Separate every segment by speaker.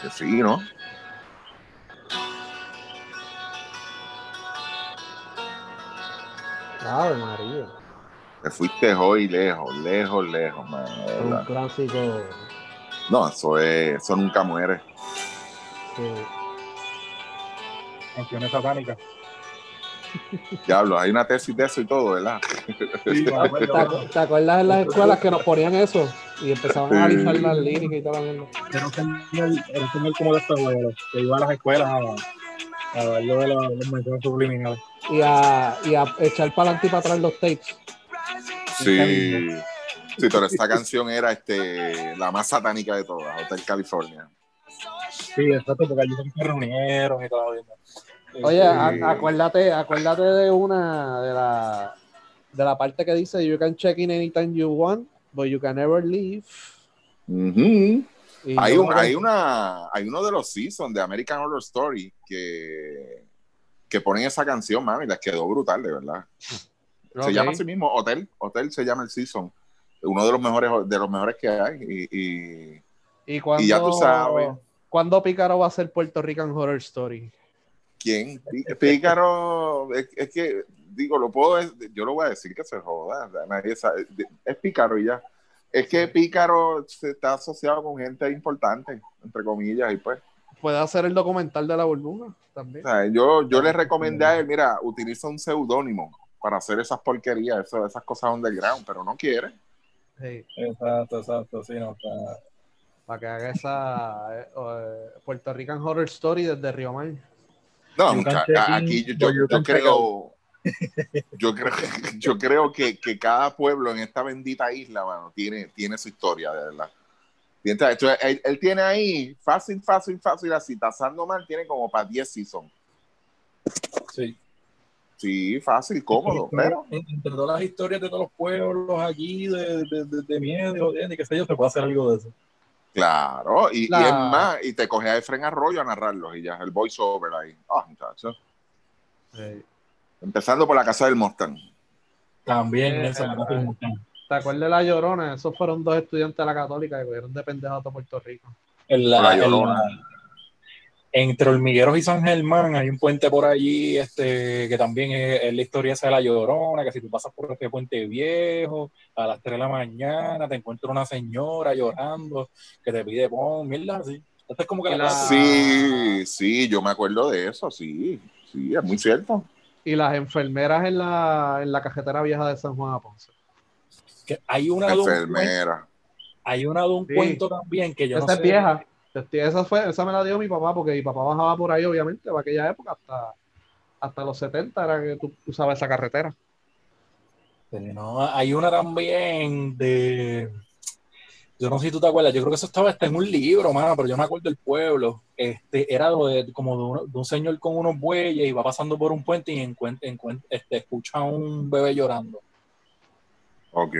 Speaker 1: Que sí, ¿no?
Speaker 2: Ave María.
Speaker 1: Te fuiste hoy lejos, lejos, lejos, man.
Speaker 2: Un clásico.
Speaker 1: No, eso es, eso nunca muere.
Speaker 2: Sí.
Speaker 3: Canciones satánicas.
Speaker 1: Diablo, hay una tesis de eso y todo, ¿verdad?
Speaker 3: Sí, acuerdo.
Speaker 2: ¿Te, acu- te acuerdas en las escuelas que nos ponían eso? Y empezaban a analizar las líricas y la mierda.
Speaker 3: Era un señor, como de estos que iba a las escuelas a, a de los, los mensajes subliminales.
Speaker 2: Y a, y a echar para adelante y para atrás los tapes.
Speaker 1: Sí. Sí, pero esta canción era este, la más satánica de todas, Hotel California.
Speaker 3: Sí, exacto, porque allí se reunieron y todo. eso.
Speaker 2: Oye, a-
Speaker 1: Sí.
Speaker 2: acuérdate, acuérdate de una de la de la parte que dice you can check in anytime you want, but you can never leave. Y
Speaker 1: Hay, un, hay, una, hay uno de los seasons de American Horror Story que, que ponen esa canción, mami, les quedó brutal, de verdad. Se llama así mismo Hotel, Hotel se llama el season. Uno de los mejores, de los mejores que hay. Y, y-
Speaker 2: y, cuando,
Speaker 1: y ya tú sabes.
Speaker 2: ¿Cuándo Pícaro va a ser Puerto Rican Horror Story?
Speaker 1: ¿Quién? Pí- Pícaro, es, es que, digo, lo puedo, yo lo voy a decir que se joda, nadie sabe. Es Pícaro y ya. Es que Pícaro se está asociado con gente importante, entre comillas, y pues.
Speaker 2: Puede hacer el documental de la burbuja también.
Speaker 1: O sea, yo, yo le recomendé a él, mira, utiliza un seudónimo para hacer esas porquerías, eso- esas cosas underground, pero no quiere.
Speaker 2: Sí,
Speaker 3: Exacto, exacto, sí, no, está.
Speaker 2: para que haga esa eh, eh, Puerto Rican Horror Story desde Río Mar.
Speaker 1: No, aquí yo, creo, yo creo, yo creo que, que cada pueblo en esta bendita isla, mano, tiene, tiene su historia, de verdad. Entonces, él, él tiene ahí, fácil, fácil, fácil, así, tasando mal, tiene como para 10 seasons.
Speaker 3: Sí.
Speaker 1: Sí, fácil, cómodo, pero
Speaker 3: En- Entre todas las historias de todos los pueblos aquí, de, de, de, de miedo, y qué sé yo, se puede hacer algo de eso.
Speaker 1: Claro, y, es más, y te coge a Efren Arroyo a narrarlos y ya, el voiceover ahí. Ah, muchachos.
Speaker 2: Sí.
Speaker 1: Empezando por la casa del Mustang.
Speaker 3: También
Speaker 2: Eh,
Speaker 3: eso, la
Speaker 2: eh,
Speaker 3: es muy-
Speaker 2: ¿Te acuerdas de La Llorona? Esos fueron dos estudiantes de la Católica que cogieron de pendejo a todo Puerto Rico.
Speaker 3: en la-
Speaker 1: La
Speaker 3: en
Speaker 1: Llorona.
Speaker 3: la- entre Hormigueros y San Germán hay un puente por allí este, que también es, es la historia esa de la Llorona, que si tú pasas por este puente viejo a las 3 de la mañana te encuentras una señora llorando que te pide pon, mierda así. Esto es como que la,
Speaker 1: Sí, sí, yo me acuerdo de eso, sí, sí, es muy cierto.
Speaker 2: Y las enfermeras en la, en la cajetera vieja de San Juan de Ponce.
Speaker 3: que hay una
Speaker 1: Enfermera.
Speaker 3: hay una de un
Speaker 2: Sí.
Speaker 3: cuento también que yo
Speaker 2: esa
Speaker 3: no
Speaker 2: es
Speaker 3: sé.
Speaker 2: vieja. Este, Esa, fue, esa me la dio mi papá porque mi papá bajaba por ahí, obviamente, para aquella época, hasta, hasta los 70 era que tú usabas esa carretera.
Speaker 3: Sí, no, hay una también de. Yo no sé si tú te acuerdas, yo creo que eso estaba hasta en un libro, mano, pero yo me acuerdo del pueblo. Este, era lo de, como de, uno- de un señor con unos bueyes y va pasando por un puente y encuentra, encuentra- este, escucha a un bebé llorando.
Speaker 1: Ok.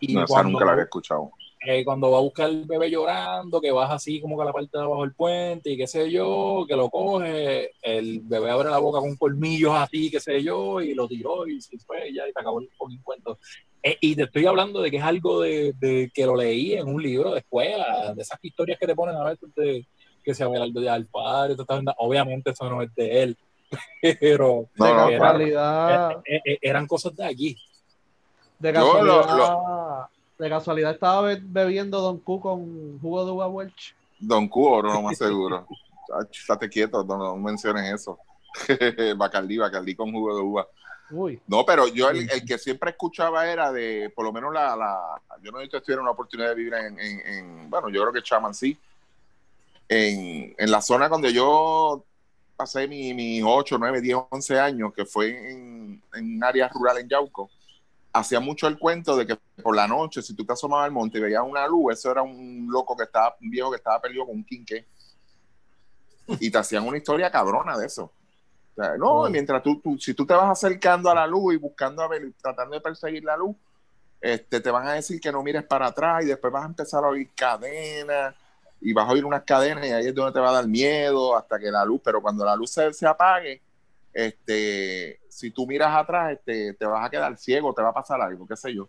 Speaker 3: Y
Speaker 1: No, esa nunca la había escuchado.
Speaker 3: Eh, cuando va a buscar el bebé llorando, que baja así como que a la parte de abajo del puente y qué sé yo, que lo coge, el bebé abre la boca con colmillos así, qué sé yo, y lo tiró y se fue y ya, y se acabó el fucking cuento. Eh, y te estoy hablando de que es algo de, de que lo leí en un libro de escuela, de esas historias que te ponen a veces de que se Abelardo de al padre, obviamente eso no es de él, pero
Speaker 1: No,
Speaker 2: de
Speaker 1: no,
Speaker 3: era-
Speaker 2: casualidad,
Speaker 3: eh, eh, eran cosas de allí.
Speaker 2: de
Speaker 1: Yo lo-
Speaker 2: casualidad, de casualidad estaba be- bebiendo Don Q con jugo de uva Welch.
Speaker 1: Don Cubo, no más seguro. Estate quieto, no, no menciones eso. Bacardí, Bacardí con jugo de uva.
Speaker 2: Uy,
Speaker 1: No, pero yo el, el que siempre escuchaba era de, por lo menos la, la yo no sé si tuvieron la oportunidad de vivir en, en- en- bueno, yo creo que Chaman sí, en, en la zona donde yo pasé mis mi 8, 9, 10, 11 años, que fue en, en un área rural en Yauco, hacía mucho el cuento de que por la noche, si tú te asomabas al monte y veías una luz, eso era un loco que estaba, un viejo que estaba perdido con un quinqué. Y te hacían una historia cabrona de eso. O sea, no,
Speaker 2: Oh.
Speaker 1: mientras tú, tú- si tú te vas acercando a la luz y buscando a ver, tratando de perseguir la luz, este, te van a decir que no mires para atrás y después vas a empezar a oír cadenas y vas a oír unas cadenas y ahí es donde te va a dar miedo hasta que la luz, pero cuando la luz se, se apague, este, si tú miras atrás, este, te vas a quedar ciego, te va a pasar algo, qué sé yo.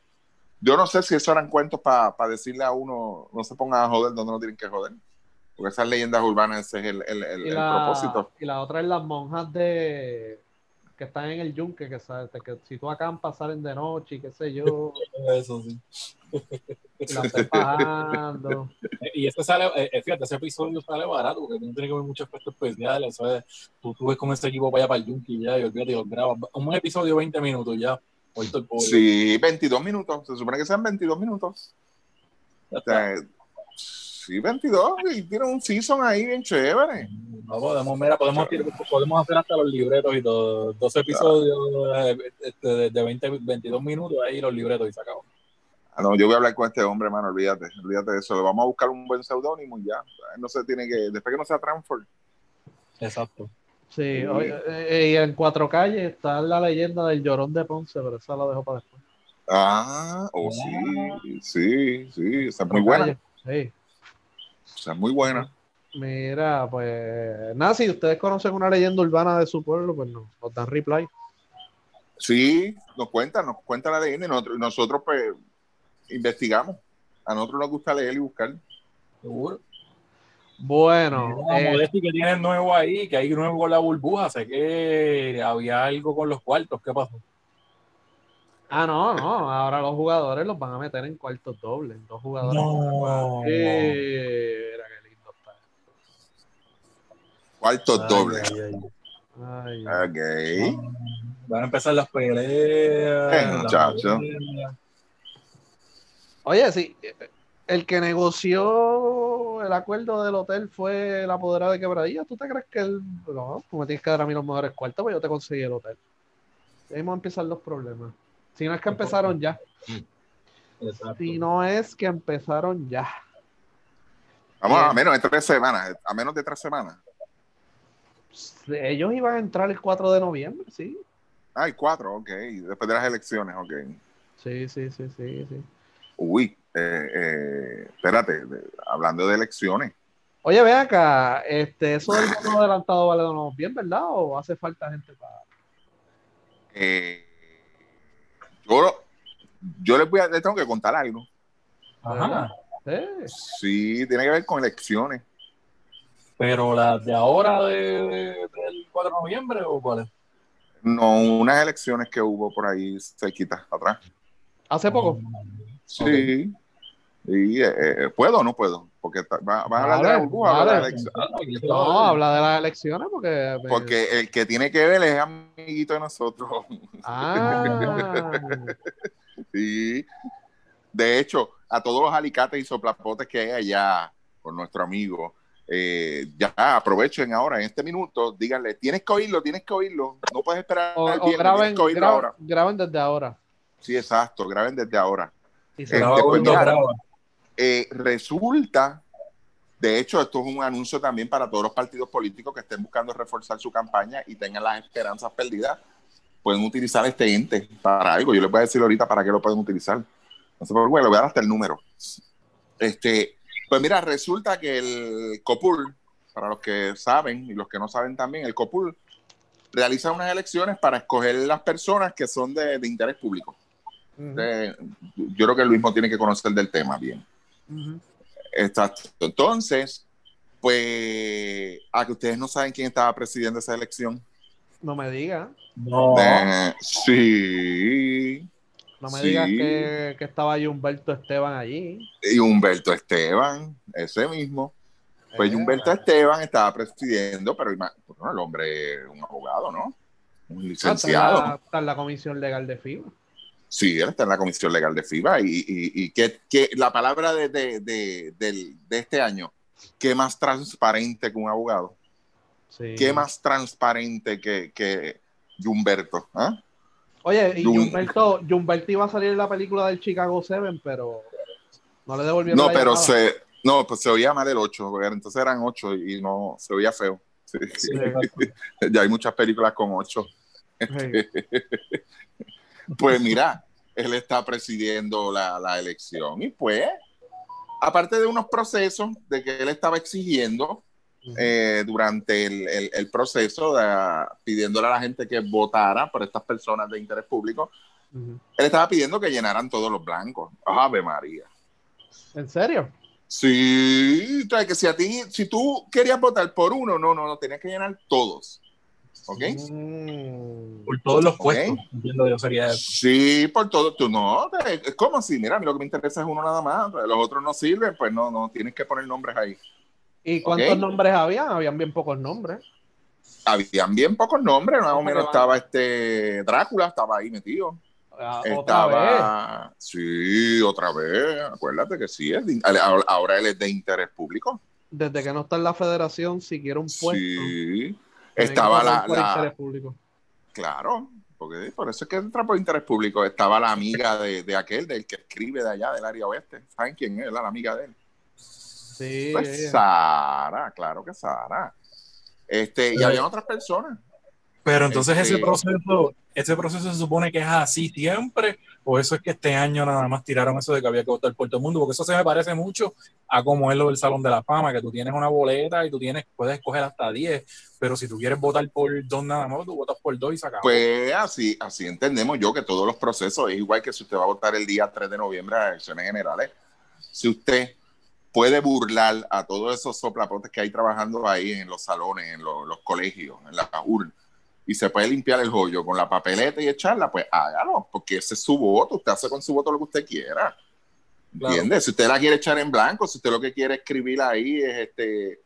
Speaker 1: Yo no sé si eso eran cuentos para decirle a uno, no se pongan a joder donde no tienen que joder. Porque esas leyendas urbanas, ese es el, el, el,
Speaker 2: Y
Speaker 1: el
Speaker 2: la,
Speaker 1: propósito.
Speaker 2: y la otra es las monjas de que están en el yunque, que, que si tú acampas salen de noche y qué sé yo,
Speaker 3: Eso sí.
Speaker 2: bajando.
Speaker 3: Y este sale, eh, eh, fíjate, ese episodio sale barato porque no tiene que ver muchos efectos especiales. ¿sabes? Tú, tú ves con ese equipo allá para el Junkie ya y olvídate, y los grabas. Un episodio 20 minutos ya.
Speaker 1: Sí, 22 minutos. Se supone que sean 22 minutos. O sea, sí, 22. Y tiene un season ahí bien chévere.
Speaker 3: No podemos, mira, podemos, podemos hacer hasta los libretos y todo. Dos episodios eh, este, de, de 20, 22 minutos ahí los libretos y se acabó.
Speaker 1: Ah, no, yo voy a hablar con este hombre, hermano, olvídate, olvídate de eso. Le vamos a buscar un buen seudónimo y ya. No se tiene que, después que no sea Transform.
Speaker 3: Exacto.
Speaker 2: Sí, eh, y en Cuatro Calles está la leyenda del llorón de Ponce, pero esa la dejo para después.
Speaker 1: Ah, oh sí, sí, sí, esa es muy buena.
Speaker 2: Sí.
Speaker 1: Esa es muy buena.
Speaker 2: Mira, pues nada, si ustedes conocen una leyenda urbana de su pueblo, pues no, nos dan reply.
Speaker 1: Sí, nos cuenta, nos cuenta la leyenda y nosotros, nosotros pues investigamos. A nosotros nos gusta leer y buscar.
Speaker 3: Seguro.
Speaker 2: Bueno,
Speaker 3: Mira,
Speaker 2: eh,
Speaker 3: Modesti que tiene nuevo ahí, que hay nuevo con la burbuja. Sé que había algo con los cuartos. ¿Qué pasó?
Speaker 2: ah, no, no, ahora los jugadores los van a meter en cuartos dobles, dos jugadores.
Speaker 3: No.
Speaker 2: Eh, mira qué lindo está.
Speaker 1: Cuarto
Speaker 3: Ay,
Speaker 1: doble.
Speaker 3: ay, ay.
Speaker 2: Ay,
Speaker 1: Ok.
Speaker 3: Van a empezar las peleas.
Speaker 1: Eh,
Speaker 3: las
Speaker 1: muchacho.
Speaker 3: peleas.
Speaker 2: Oye, sí, el que negoció el acuerdo del hotel fue el apoderado de Quebradilla. ¿Tú te crees que él.? No, tú me tienes que dar a mí los mejores cuartos, pues yo te conseguí el hotel. Ahí vamos a empezar los problemas. Si no es que empezaron ya.
Speaker 3: Exacto.
Speaker 2: Si no es que empezaron ya.
Speaker 1: Vamos a
Speaker 2: Bien.
Speaker 1: menos de tres semanas, a menos de tres semanas.
Speaker 2: Ellos iban a entrar el 4 de noviembre, sí.
Speaker 1: Ay, cuatro, ok. Después de las elecciones, ok.
Speaker 2: Sí, sí, sí, sí, sí.
Speaker 1: Uy, eh, eh, espérate, de- hablando de elecciones.
Speaker 2: Oye, ve acá, este, eso del voto adelantado vale o no bien, ¿verdad? ¿O hace falta gente para.?
Speaker 1: eh, yo, yo les voy a, les tengo que contar algo.
Speaker 3: Ajá.
Speaker 1: Sí, tiene que ver con elecciones.
Speaker 3: Pero las de ahora de, de- del 4 de noviembre o cuáles?
Speaker 1: No, unas elecciones que hubo por ahí cerquita atrás.
Speaker 2: ¿Hace poco?
Speaker 1: Sí. Y, eh, eh, ¿Puedo o no puedo? Porque va, va a hablar de la burbuja, habla de la
Speaker 2: vale.
Speaker 1: elección.
Speaker 2: No, habla de las elecciones porque.
Speaker 1: Porque el que tiene que ver es amiguito de nosotros.
Speaker 2: Ah,
Speaker 1: Sí. De hecho, a todos los alicates y soplapotes que hay allá con nuestro amigo, eh, ya aprovechen ahora, en este minuto, díganle, tienes que oírlo, tienes que oírlo. No puedes esperar
Speaker 2: o,
Speaker 1: al
Speaker 2: o
Speaker 1: viernes,
Speaker 2: graben,
Speaker 1: tienes que oírlo ahora.
Speaker 2: graben desde ahora.
Speaker 1: Sí, exacto, graben desde ahora.
Speaker 2: Y se-
Speaker 1: después,
Speaker 3: gordo,
Speaker 1: mira. Eh, resulta, de hecho, esto es un anuncio también para todos los partidos políticos que estén buscando reforzar su campaña y tengan las esperanzas perdidas. Pueden utilizar este ente para algo. Yo les voy a decir ahorita para qué lo pueden utilizar. No sé por qué, le voy a dar hasta el número. Este, pues mira, resulta que el COPUL, para los que saben y los que no saben también, el COPUL realiza unas elecciones para escoger las personas que son de, de interés público. Eh, yo creo que Luis no tiene que conocer del tema bien. Exacto. Entonces, pues, a que ustedes no saben quién estaba presidiendo esa elección.
Speaker 2: No me digas.
Speaker 3: No.
Speaker 1: Eh, sí.
Speaker 2: No me
Speaker 1: Sí.
Speaker 2: digas que, que estaba ahí Humberto Esteban allí.
Speaker 1: Y Humberto Esteban, ese mismo. Pues
Speaker 2: Eh,
Speaker 1: Humberto Esteban estaba presidiendo, pero bueno, el hombre un abogado, ¿no? Un
Speaker 2: ah, está, en
Speaker 1: licenciado.
Speaker 2: la, está en la comisión legal de FIBA.
Speaker 1: Sí, él está en la comisión legal de FIBA y, y, y que, que la palabra de, de, de, este año, ¿qué más transparente que un abogado?
Speaker 2: Sí.
Speaker 1: ¿Qué más transparente que, que Humberto? ¿ah?
Speaker 2: Oye, y Humberto, Humberto iba a salir en la película del Chicago Seven, pero no le devolvieron
Speaker 1: No,
Speaker 2: la
Speaker 1: pero
Speaker 2: llamada.
Speaker 1: se, no, pues se oía mal el 8, porque entonces eran 8 y no, se oía feo. Sí.
Speaker 3: Sí,
Speaker 1: ya hay muchas películas con 8. Pues mira, él está presidiendo la, la elección y pues, aparte de unos procesos de que él estaba exigiendo eh, durante el, el- el proceso, de, pidiéndole a la gente que votara por estas personas de interés público, él estaba pidiendo que llenaran todos los blancos. Ave María.
Speaker 2: ¿En serio?
Speaker 1: Sí, que si a ti, si tú querías votar por uno, no, no, no, tenías que llenar todos. ¿Ok?
Speaker 2: Mm.
Speaker 3: Por todos los puestos. Entiendo yo sería eso.
Speaker 1: Sí, por todo. Tú no, es como así, mira, a mí lo que me interesa es uno nada más. Los otros no sirven, pues no, no, tienes que poner nombres ahí.
Speaker 2: ¿Y cuántos nombres habían? Habían bien pocos nombres.
Speaker 1: Habían bien pocos nombres, más o
Speaker 2: ¿Cómo
Speaker 1: menos estaba este Drácula, estaba ahí metido.
Speaker 2: Ah, Otra vez.
Speaker 1: Estaba, sí, otra vez, acuérdate que sí, es de- ahora él es de interés público.
Speaker 2: Desde que no está en la federación, si quiere un puesto.
Speaker 1: Sí, estaba la,
Speaker 2: por
Speaker 1: la-
Speaker 2: interés público.
Speaker 1: claro, porque por eso es que entra por interés público. Estaba la amiga de, de aquel, del que escribe de allá, del área oeste. ¿Saben quién es? La amiga de él.
Speaker 2: Sí,
Speaker 1: Pues. Sara, claro que Sara. Este, y había otras personas.
Speaker 3: Pero entonces
Speaker 1: Este-
Speaker 3: ese proceso, ese proceso se supone que es así siempre, o eso es que este año nada más tiraron eso de que había que votar por todo el mundo, porque eso se me parece mucho a como es lo del Salón de la Fama, que tú tienes una boleta y tú tienes, puedes escoger hasta 10, pero si tú quieres votar por dos nada más, tú votas por dos y se acabó.
Speaker 1: Pues así, así entendemos yo que todos los procesos es igual que si usted va a votar el día 3 de noviembre a elecciones generales. Si usted puede burlar a todos esos soplapotes que hay trabajando ahí en los salones, en los, los colegios, en las urnas, y se puede limpiar el joyo con la papeleta y echarla, pues hágalo, porque ese es su voto. Usted hace con su voto lo que usted quiera.
Speaker 3: Claro.
Speaker 1: ¿Entiendes? Si usted la quiere echar en blanco, si usted lo que quiere escribir ahí es este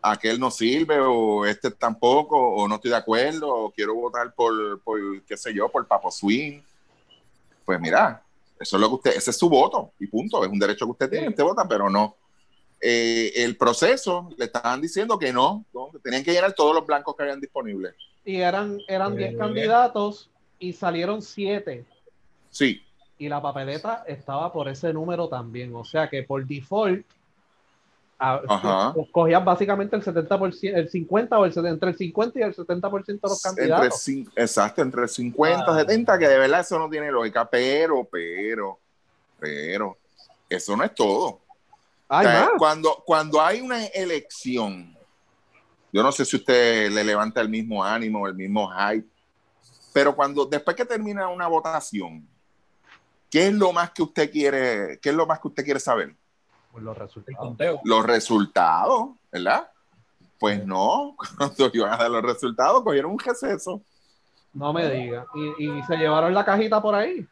Speaker 1: aquel no sirve o este tampoco o no estoy de acuerdo o quiero votar por, por qué sé yo, por Papo Swing. Pues mira, eso es lo que usted, ese es su voto y punto, es un derecho que usted tiene, usted vota, pero no. Eh, el proceso le estaban diciendo que no, ¿no? que tenían que llenar todos los blancos que habían disponibles.
Speaker 2: Y eran, eran 10
Speaker 3: Eh.
Speaker 2: candidatos y salieron 7.
Speaker 1: Sí,
Speaker 2: Y la papeleta estaba por ese número también. O sea que por default, a-
Speaker 1: Ajá.
Speaker 2: pues, cogías básicamente el 70%, el 50 o el 70, entre el 50 y el 70% de los
Speaker 1: entre,
Speaker 2: candidatos.
Speaker 1: cin- exacto, entre 50
Speaker 3: Ah.
Speaker 1: 70, que de verdad eso no tiene lógica, pero, pero, pero, eso no es todo.
Speaker 2: Hay
Speaker 1: O sea. Cuando, cuando hay una elección, yo no sé si usted le levanta el mismo ánimo, el mismo hype, pero cuando después que termina una votación, ¿qué es lo más que usted quiere, qué es lo más que usted quiere saber?
Speaker 2: Por los
Speaker 3: el
Speaker 2: resultados.
Speaker 3: conteo.
Speaker 1: Los resultados, ¿verdad? Pues no, cuando iban a dar los resultados, cogieron un receso.
Speaker 2: No me diga. Y, y se llevaron la cajita por ahí.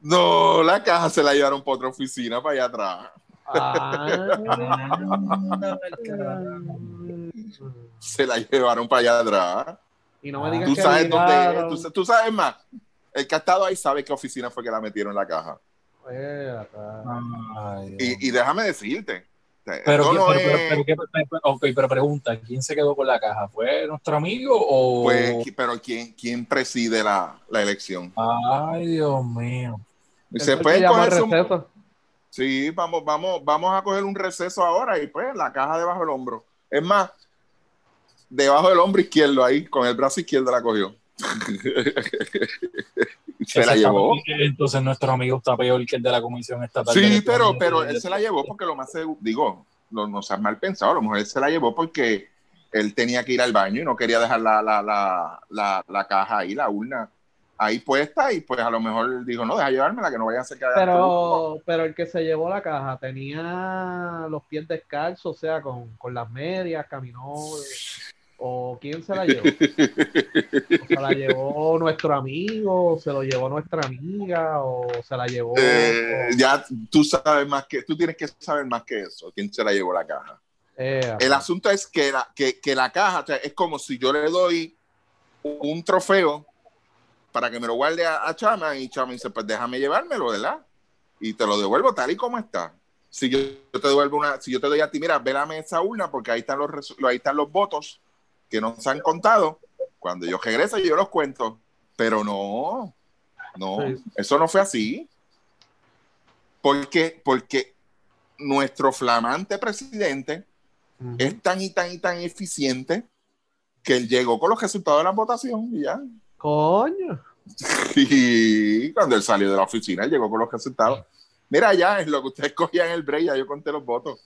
Speaker 1: No, la caja se la llevaron para otra oficina, para allá atrás.
Speaker 2: Ah.
Speaker 1: Se la llevaron para allá atrás.
Speaker 2: y no me digas
Speaker 1: Tú
Speaker 2: que
Speaker 1: sabes dónde es, tú, tú sabes más. El que ha estado ahí sabe qué oficina fue que la metieron en la caja.
Speaker 3: Ay.
Speaker 1: Y, y déjame decirte.
Speaker 3: pero,
Speaker 1: no
Speaker 3: pero, pero,
Speaker 1: es-
Speaker 3: pero, ¿qué- pero- ok, pero pregunta, ¿quién se quedó con la caja? ¿Fue nuestro amigo o...?
Speaker 1: pues, pero ¿quién, quién preside la, la elección?
Speaker 3: Ay, Dios mío.
Speaker 1: Se puede coger
Speaker 2: receso.
Speaker 1: Sí, vamos, vamos, vamos a coger un receso ahora y pues la caja debajo del hombro. Es más, debajo del hombro izquierdo ahí, con el brazo izquierdo la cogió. se la llevó.
Speaker 3: Entonces nuestro amigo está peor que el de la Comisión Estatal.
Speaker 1: Sí, pero, pero él se la llevó porque lo más seguro, digo, no, no seas mal pensado, a lo mejor él se la llevó porque él tenía que ir al baño y no quería dejar la, la, la, la, la caja ahí, la urna ahí puesta y pues a lo mejor dijo, no, deja llevármela que no vaya a hacer que haga truco".
Speaker 2: Pero, pero el que se llevó la caja tenía los pies descalzos, o sea, con, con las medias, caminó. ¿O quién se la llevó? ¿O se la llevó nuestro amigo? ¿O se lo llevó nuestra amiga? ¿O se la llevó?
Speaker 1: Eh, ya tú sabes más que, tú tienes que saber más que eso, quién se la llevó la caja.
Speaker 2: Eh,
Speaker 1: El asunto es que la, que, que la caja, o sea, es como si yo le doy un trofeo para que me lo guarde a, a Chama y Chama dice, pues déjame llevármelo, ¿verdad? Y te lo devuelvo tal y como está. Si yo, yo te devuelvo una, si yo te doy a ti, mira, vélame esa urna porque ahí están los ahí están los votos que no se han contado. Cuando yo regrese yo los cuento, pero no, no,
Speaker 2: Sí.
Speaker 1: eso no fue así. Porque, porque nuestro flamante presidente
Speaker 2: ujú.
Speaker 1: es tan y tan y tan eficiente que él llegó con los resultados de la votación y ya.
Speaker 2: Coño.
Speaker 1: Y cuando él salió de la oficina, él llegó con los resultados. Mira, ya es lo que ustedes cogían en el break, ya yo conté los votos.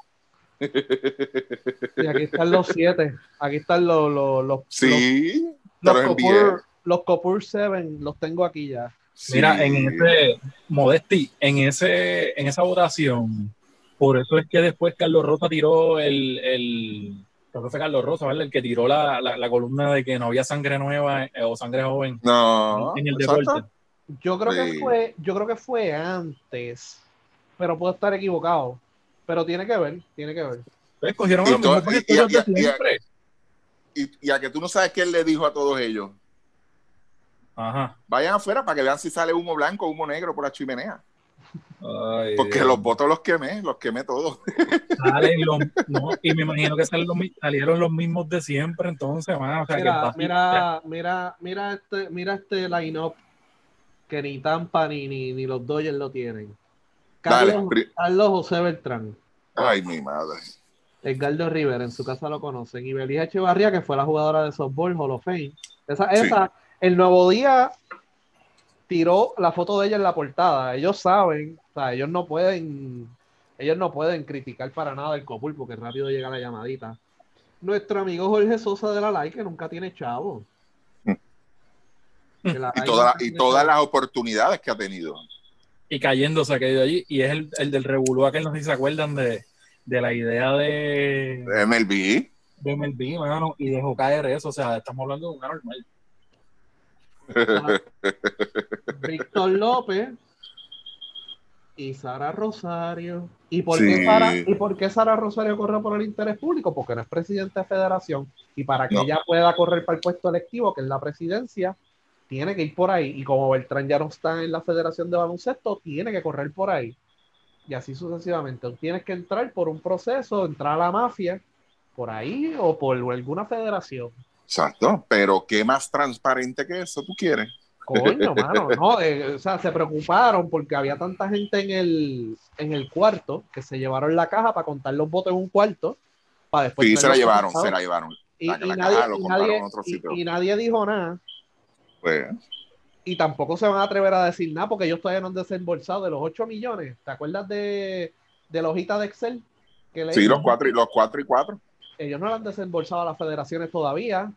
Speaker 2: Y aquí están los siete. Aquí están los, los, los,
Speaker 1: Sí,
Speaker 2: los, los. Copur, los Copur 7, los tengo aquí ya.
Speaker 1: Sí.
Speaker 3: Mira, en ese, Modesti, en ese, en esa votación, Por eso es que después Carlos Rosa tiró el, el creo que fue Carlos Rosa, ¿verdad? El que tiró la, la, la columna de que no había sangre nueva eh, o sangre joven
Speaker 1: No,
Speaker 3: en el
Speaker 1: exacto.
Speaker 3: deporte.
Speaker 2: Yo creo que fue, yo creo que fue antes, pero puedo estar equivocado. Pero tiene que ver, tiene que ver.
Speaker 3: Entonces cogieron a
Speaker 1: Y
Speaker 3: los
Speaker 1: to-
Speaker 3: mismos
Speaker 1: y- y-
Speaker 3: de
Speaker 1: y- a que tú no sabes qué él le dijo a todos ellos.
Speaker 3: Ajá.
Speaker 1: Vayan afuera para que vean si sale humo blanco o humo negro por la chimenea.
Speaker 3: Ay,
Speaker 1: Porque
Speaker 3: Dios.
Speaker 1: los votos los quemé, los quemé todos.
Speaker 3: Salen los- no, y me imagino que salen los salieron los mismos de siempre, entonces, mano, o sea, que
Speaker 2: Mira,
Speaker 3: fácil-
Speaker 2: mira, mira, mira este, mira este line-up que ni Tampa ni, ni, ni los Dodgers lo tienen. Carlos, José Beltrán,
Speaker 1: Ay, mi madre.
Speaker 2: Edgardo Rivera, en su casa lo conocen, y Belija Echevarría, que fue la jugadora de softball Hall of Fame. Esa,
Speaker 1: Sí.
Speaker 2: esa, el nuevo día tiró la foto de ella en la portada. Ellos saben, o sea, ellos no pueden, ellos no pueden criticar para nada el Copul porque rápido llega la llamadita. Nuestro amigo Jorge Sosa de la Lai, que nunca tiene chavo. La
Speaker 1: Y, toda- y todas las oportunidades que ha tenido.
Speaker 3: Y cayendo se ha caído allí, y es el, el del Revolú, aquel no sé si se acuerdan de, de la idea de,
Speaker 1: MLB.
Speaker 3: de MLB, mano, y dejó caer eso, o sea, estamos hablando de un anormal.
Speaker 2: Víctor López y Sara Rosario. ¿Y por,
Speaker 1: Sí.
Speaker 2: qué Sara, ¿Y por qué Sara Rosario corre por el interés público? Porque no es presidenta de federación. Y para que
Speaker 1: No.
Speaker 2: ella pueda correr para el puesto electivo, que es la presidencia, tiene que ir por ahí. Y como Beltrán ya no está en la federación de baloncesto, tiene que correr por ahí. Y así sucesivamente. Tienes que entrar por un proceso, entrar a la mafia, por ahí o por alguna federación.
Speaker 1: Exacto. Pero qué más transparente que eso tú quieres.
Speaker 2: Coño, mano, no, eh, o sea, se preocuparon porque había tanta gente en el, en el cuarto que se llevaron la caja para contar los votos en un cuarto para después
Speaker 1: Sí, se la llevaron, se la llevaron. la- la
Speaker 2: nadie, nadie- y nadie dijo nada
Speaker 1: Pues,
Speaker 2: y tampoco se van a atrever a decir nada porque ellos todavía no han desembolsado de los 8 millones. ¿Te acuerdas de, de la hojita de Excel? Que le-
Speaker 1: sí, los cuatro, y- los cuatro y cuatro.
Speaker 2: Ellos no la han desembolsado a las federaciones todavía.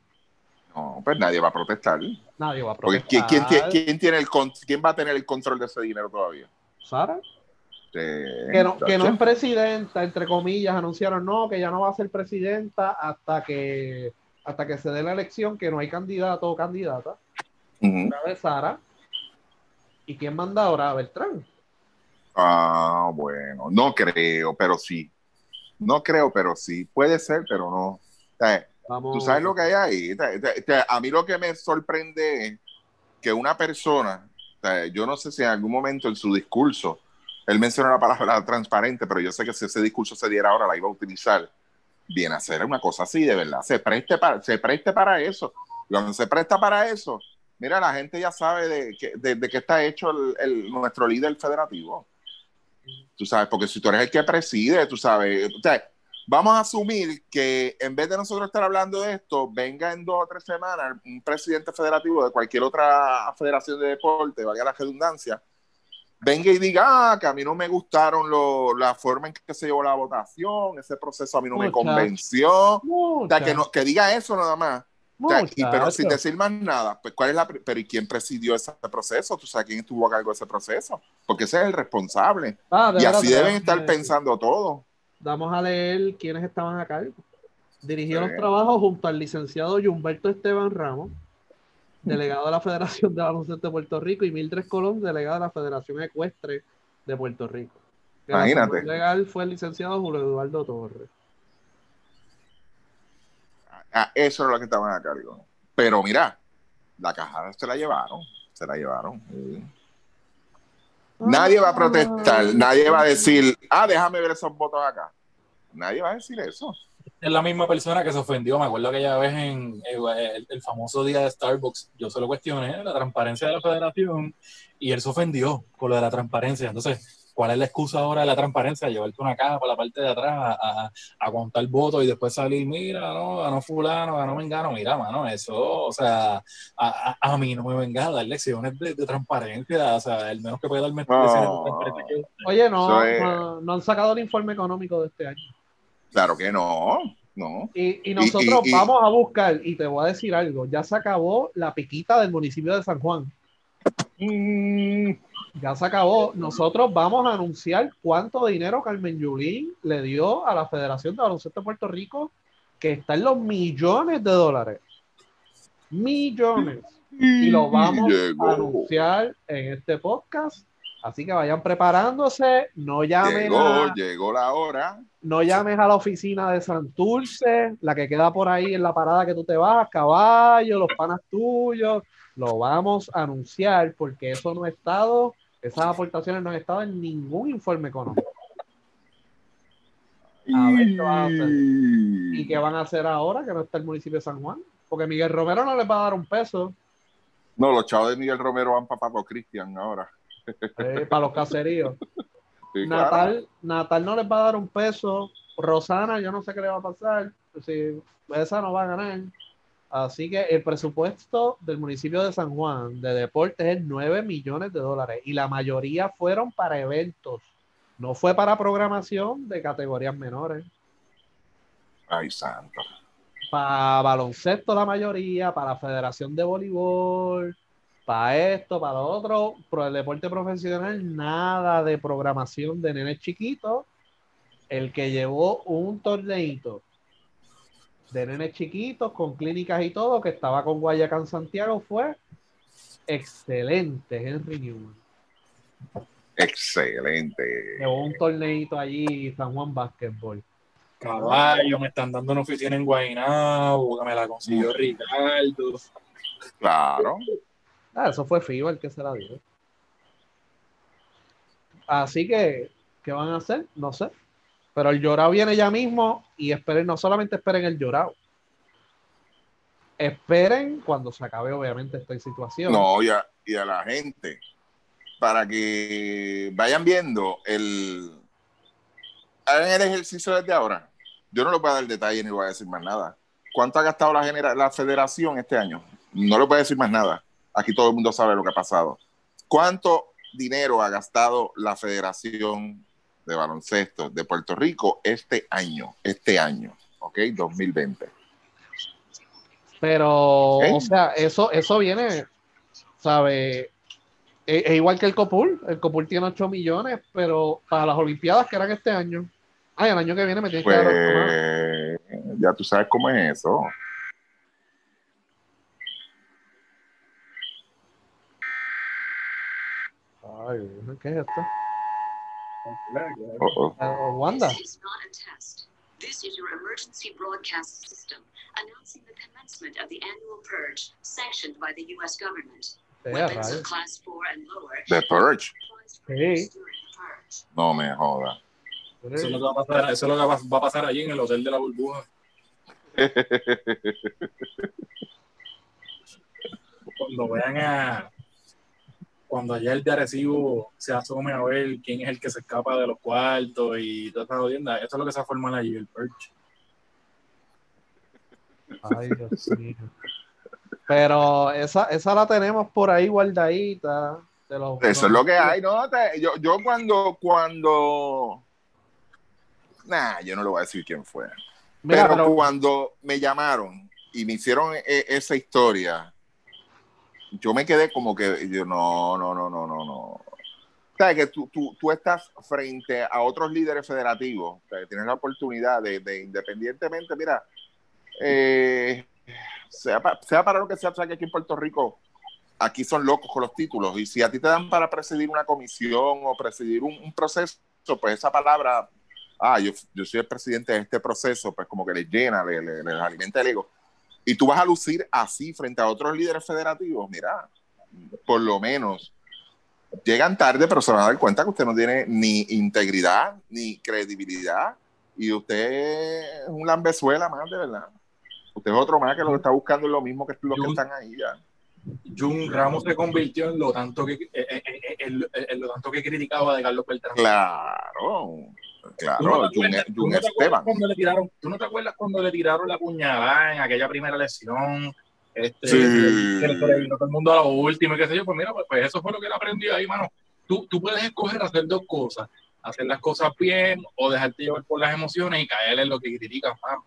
Speaker 1: No, pues nadie va a protestar.
Speaker 2: Nadie va a
Speaker 1: Porque
Speaker 2: protestar.
Speaker 1: ¿quién, quién, quién tiene el quién va a tener el control de ese dinero todavía?
Speaker 2: ¿Sara? Que no, que no es presidenta, entre comillas, anunciaron no, que ya no va a ser presidenta hasta que hasta que se dé la elección, que no hay candidato o candidata. Vez Sara. ¿Y quién manda ahora? Beltrán.
Speaker 1: Ah, bueno, no creo, pero sí. No creo, pero sí. Puede ser, pero no. O sea,
Speaker 2: Vamos.
Speaker 1: Tú sabes lo que hay ahí. A mí lo que me sorprende es que una persona, o sea, yo no sé si en algún momento en su discurso, él mencionó la palabra transparente, pero yo sé que si ese discurso se diera ahora, la iba a utilizar. Viene a hacer una cosa así, de verdad. Se preste para, se preste para eso. Cuando se presta para eso, mira, la gente ya sabe de, que- de, de qué está hecho el, el- nuestro líder federativo. Tú sabes, porque si tú eres el que preside, tú sabes, o sea, vamos a asumir que en vez de nosotros estar hablando de esto, venga en dos o tres semanas un presidente federativo de cualquier otra federación de deporte, valga la redundancia, venga y diga ah, que a mí no me gustaron lo- la forma en que se llevó la votación, ese proceso a mí no me convenció. O sea, que, no, que diga eso nada más. Y- pero sin decir más nada, pues ¿cuál es la pero ¿y quién presidió ese proceso? ¿Tú sabes quién estuvo a cargo de ese proceso? Porque ese es el responsable.
Speaker 2: Ah,
Speaker 1: Y así deben estar
Speaker 2: decir.
Speaker 1: pensando todo.
Speaker 2: Vamos a leer quiénes estaban a cargo. Dirigió
Speaker 1: Sí.
Speaker 2: los trabajos junto al licenciado Humberto Esteban Ramos, delegado de la Federación de Baloncesto de Puerto Rico, y Mildred Colón, delegada de la Federación Ecuestre de Puerto Rico. El
Speaker 1: Imagínate.
Speaker 2: legal fue el licenciado Julio Eduardo Torres.
Speaker 1: Ah, eso era lo que estaban a cargo. Pero mira, la caja se la llevaron. Se la llevaron. sí. Nadie va a protestar, nadie va a decir, ah, déjame ver esos votos acá. Nadie va a decir eso.
Speaker 3: Es la misma persona que se ofendió, me acuerdo aquella vez en eh, el, el famoso día de Starbucks, yo se lo cuestioné, la transparencia de la federación, y él se ofendió con lo de la transparencia. Entonces, ¿cuál es la excusa ahora de la transparencia? Llevarte una caja por la parte de atrás a, a, a contar votos y después salir, mira, no, ganó fulano, ganó mengano, mira, mano, eso, o sea, a, a, a mí no me venga a dar lecciones de, de transparencia, o sea, el menos que puede darme
Speaker 1: No.
Speaker 3: lecciones de transparencia que usted.
Speaker 2: Oye, no,
Speaker 1: es-
Speaker 2: no, no han sacado el informe económico de este año.
Speaker 1: Claro que no, no.
Speaker 2: Y, y nosotros
Speaker 1: y- y-
Speaker 2: vamos a buscar, y te voy a decir algo, ya se acabó la piquita del municipio de San Juan.
Speaker 1: Mm,
Speaker 2: Ya se acabó. Nosotros vamos a anunciar cuánto dinero Carmen Yulín le dio a la Federación de Baloncesto de Puerto Rico, que está en los millones de dólares. Millones. Y lo vamos
Speaker 1: llegó,
Speaker 2: a anunciar en este podcast. Así que vayan preparándose. No llamen,
Speaker 1: llegó,
Speaker 2: a,
Speaker 1: llegó la hora.
Speaker 2: no llames a la oficina de Santurce, la que queda por ahí en la parada que tú te vas, caballo, los panas tuyos. Lo vamos a anunciar porque eso no ha estado, esas aportaciones no han estado en ningún informe económico. A ver qué van a hacer. ¿Y qué van a hacer ahora que no está el municipio de San Juan? Porque Miguel Romero no les va a dar un peso
Speaker 1: No, los chavos de Miguel Romero van para Papo Cristian ahora.
Speaker 2: eh, para los caseríos.
Speaker 1: Sí, claro.
Speaker 2: Natal, Natal no les va a dar un peso. Rosana, yo no sé qué le va a pasar. Si esa no va a ganar. Así que el presupuesto del municipio de San Juan de deportes es 9 millones de dólares y la mayoría fueron para eventos. No fue para programación de categorías menores.
Speaker 1: Ay, santo.
Speaker 2: Para baloncesto la mayoría, para la Federación de Voleibol, para esto, para lo otro, pero el deporte profesional, nada de programación de nenes chiquitos. El que llevó un torneito de nenes chiquitos con clínicas y todo, que estaba con Guayacán Santiago, fue excelente, Henry Newman.
Speaker 1: Excelente.
Speaker 2: Llevó un torneito allí, San Juan Basketball.
Speaker 3: Caballo, me están dando una oficina en Guaynabo, que me la consiguió Ricardo.
Speaker 1: Claro.
Speaker 2: Ah, eso fue FIBA el que se la dio. Así que, ¿qué van a hacer? No sé. Pero el llorado viene ya mismo y esperen, no solamente esperen el llorado. Esperen cuando se acabe, obviamente, esta situación.
Speaker 1: No, y a, y a la gente, para que vayan viendo el. Hagan el ejercicio desde ahora. Yo no les voy a dar detalle ni voy a decir más nada. ¿Cuánto ha gastado la, genera- la federación este año? No les voy a decir más nada. Aquí todo el mundo sabe lo que ha pasado. ¿Cuánto dinero ha gastado la Federación de Baloncesto de Puerto Rico este año? Este año, ¿ok? 2020.
Speaker 2: Pero,
Speaker 1: ¿Eh?
Speaker 2: o sea, eso, eso viene, ¿sabe? Es, es igual que el Copul. El Copul tiene 8 millones, pero para las Olimpiadas que eran este año. Ay, el año que viene me tienes que dar.
Speaker 1: Pues ya tú sabes cómo es eso.
Speaker 2: Ay, ¿qué es esto?
Speaker 1: Oh, oh.
Speaker 2: Ah, Wanda.
Speaker 4: This is not a test. This is your emergency broadcast system announcing the commencement of the annual purge sanctioned by the U.S. government.
Speaker 2: Sí,
Speaker 4: Weapons of class 4 and lower.
Speaker 1: The Purge.
Speaker 4: purge.
Speaker 1: No me joda.
Speaker 3: Eso es lo que va a pasar, eso es lo que va- va a pasar allí en el Hotel de la Burbuja. Cuando vean a. Cuando allá el de Arecibo se asome a ver quién es el que se escapa de los cuartos y toda esta jodienda, eso es lo que se va a formar allí, el Perch.
Speaker 2: Ay, Dios mío. Pero esa, esa la tenemos por ahí guardadita. De los,
Speaker 1: Eso es lo que hay, ¿no? Te- yo, yo cuando, cuando. Nah, yo no le voy a decir quién fue.
Speaker 2: Mira,
Speaker 1: pero,
Speaker 2: pero-
Speaker 1: cuando me llamaron y me hicieron e- esa historia, yo me quedé como que yo no, no, no, no, no, no. sabes que tú, tú, tú estás frente a otros líderes federativos, o sea, que tienes la oportunidad de, de independientemente, mira, eh, sea, pa- sea para lo que sea, sabes que aquí en Puerto Rico, aquí son locos con los títulos, y si a ti te dan para presidir una comisión o presidir un, un proceso, pues esa palabra, ah, yo, yo soy el presidente de este proceso, pues como que les llena, le- le- les alimenta el ego. Y tú vas a lucir así frente a otros líderes federativos, mira, por lo menos llegan tarde, pero se van a dar cuenta que usted no tiene ni integridad ni credibilidad y usted es un lambezuela más, de verdad. Usted es otro más que lo que está buscando es lo mismo que los que están ahí ya.
Speaker 3: Jun Ramos se convirtió en lo tanto que eh, eh, eh, en lo- en lo tanto que criticaba de Carlos Beltrán.
Speaker 1: Claro,
Speaker 3: ¿Tú no
Speaker 1: claro, Jun,
Speaker 3: acuerdas- tú
Speaker 1: Jun
Speaker 3: no te acuerdas
Speaker 1: Esteban.
Speaker 3: cuando le tiraron- ¿Tú no te acuerdas cuando le tiraron la puñalada en aquella primera lesión? Este,
Speaker 1: Sí.
Speaker 3: que le- que le vino todo el mundo a lo último y qué sé yo. Pues mira, pues, pues eso fue lo que él aprendió ahí, mano. Tú, tú puedes escoger hacer dos cosas. Hacer las cosas bien o dejarte llevar por las emociones y caer en lo que critican, mano.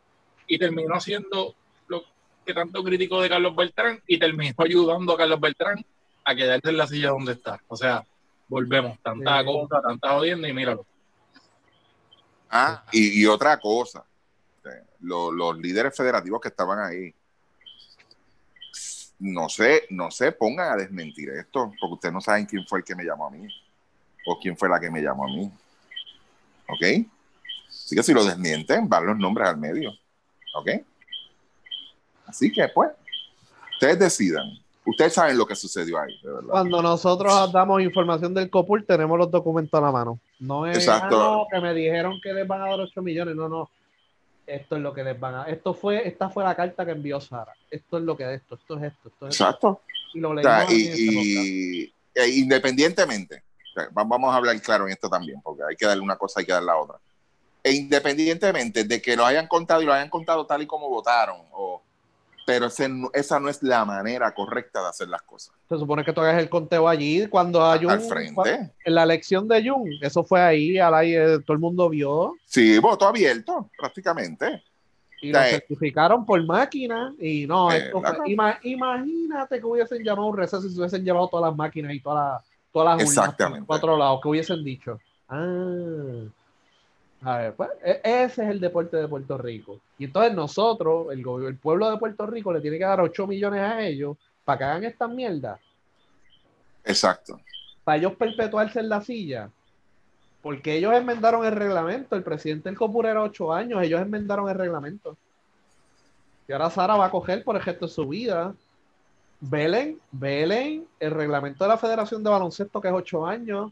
Speaker 3: Y terminó haciendo lo que tanto criticó de Carlos Beltrán y terminó ayudando a Carlos Beltrán a quedarse en la silla donde está. O sea, volvemos, tanta
Speaker 2: Sí.
Speaker 3: cosa, tanta jodienda y míralo.
Speaker 1: Ah, y, y otra cosa, eh, lo- los líderes federativos que estaban ahí, no sé, no se pongan a desmentir esto, porque ustedes no saben quién fue el que me llamó a mí, o quién fue la que me llamó a mí. ¿Ok? Así que si lo desmienten, van los nombres al medio. ¿Ok? Así que, pues, ustedes decidan. Ustedes saben lo que sucedió ahí, de verdad.
Speaker 2: Cuando nosotros damos información del COPUR, tenemos los documentos a la mano. No es
Speaker 1: Exacto.
Speaker 2: "Ah, no, que me dijeron que les van a dar 8 millones. No, no. Esto es lo que les van a. Esto fue, esta fue la carta que envió Sara. Esto es lo que es esto, esto es esto, esto es esto.
Speaker 1: Exacto.
Speaker 2: Y lo
Speaker 1: O sea, y, y- e independientemente, o sea, va- vamos a hablar claro en esto también, porque hay que darle una cosa, hay que dar la otra. E independientemente de que lo hayan contado y lo hayan contado tal y como votaron, o, pero ese esa no es la manera correcta de hacer las cosas.
Speaker 2: Se supone que tú hagas el conteo allí cuando hay un
Speaker 1: Al frente.
Speaker 2: en la elección de Jun, eso fue ahí, al aire, todo el mundo vio
Speaker 1: Sí, voto abierto, prácticamente.
Speaker 2: y lo
Speaker 1: Sí.
Speaker 2: certificaron por máquina y no,
Speaker 1: Eh,
Speaker 2: esto fue-
Speaker 1: claro.
Speaker 2: ima- imagínate que hubiesen llamado un receso y se hubiesen llevado todas las máquinas y todas las todas las
Speaker 1: Exactamente.
Speaker 2: por otro lado, que hubiesen dicho. Ah, a ver, pues e- ese es el deporte de Puerto Rico. Y entonces nosotros, el, el pueblo de Puerto Rico, le tiene que dar 8 millones a ellos para que hagan esta mierda.
Speaker 1: Exacto.
Speaker 2: para ellos perpetuarse en la silla. Porque ellos enmendaron el reglamento. El presidente del Copur era ocho años. Ellos enmendaron el reglamento. Y ahora Sara va a coger por el resto de su vida. Velen, velen el reglamento de la Federación de Baloncesto, que es ocho años.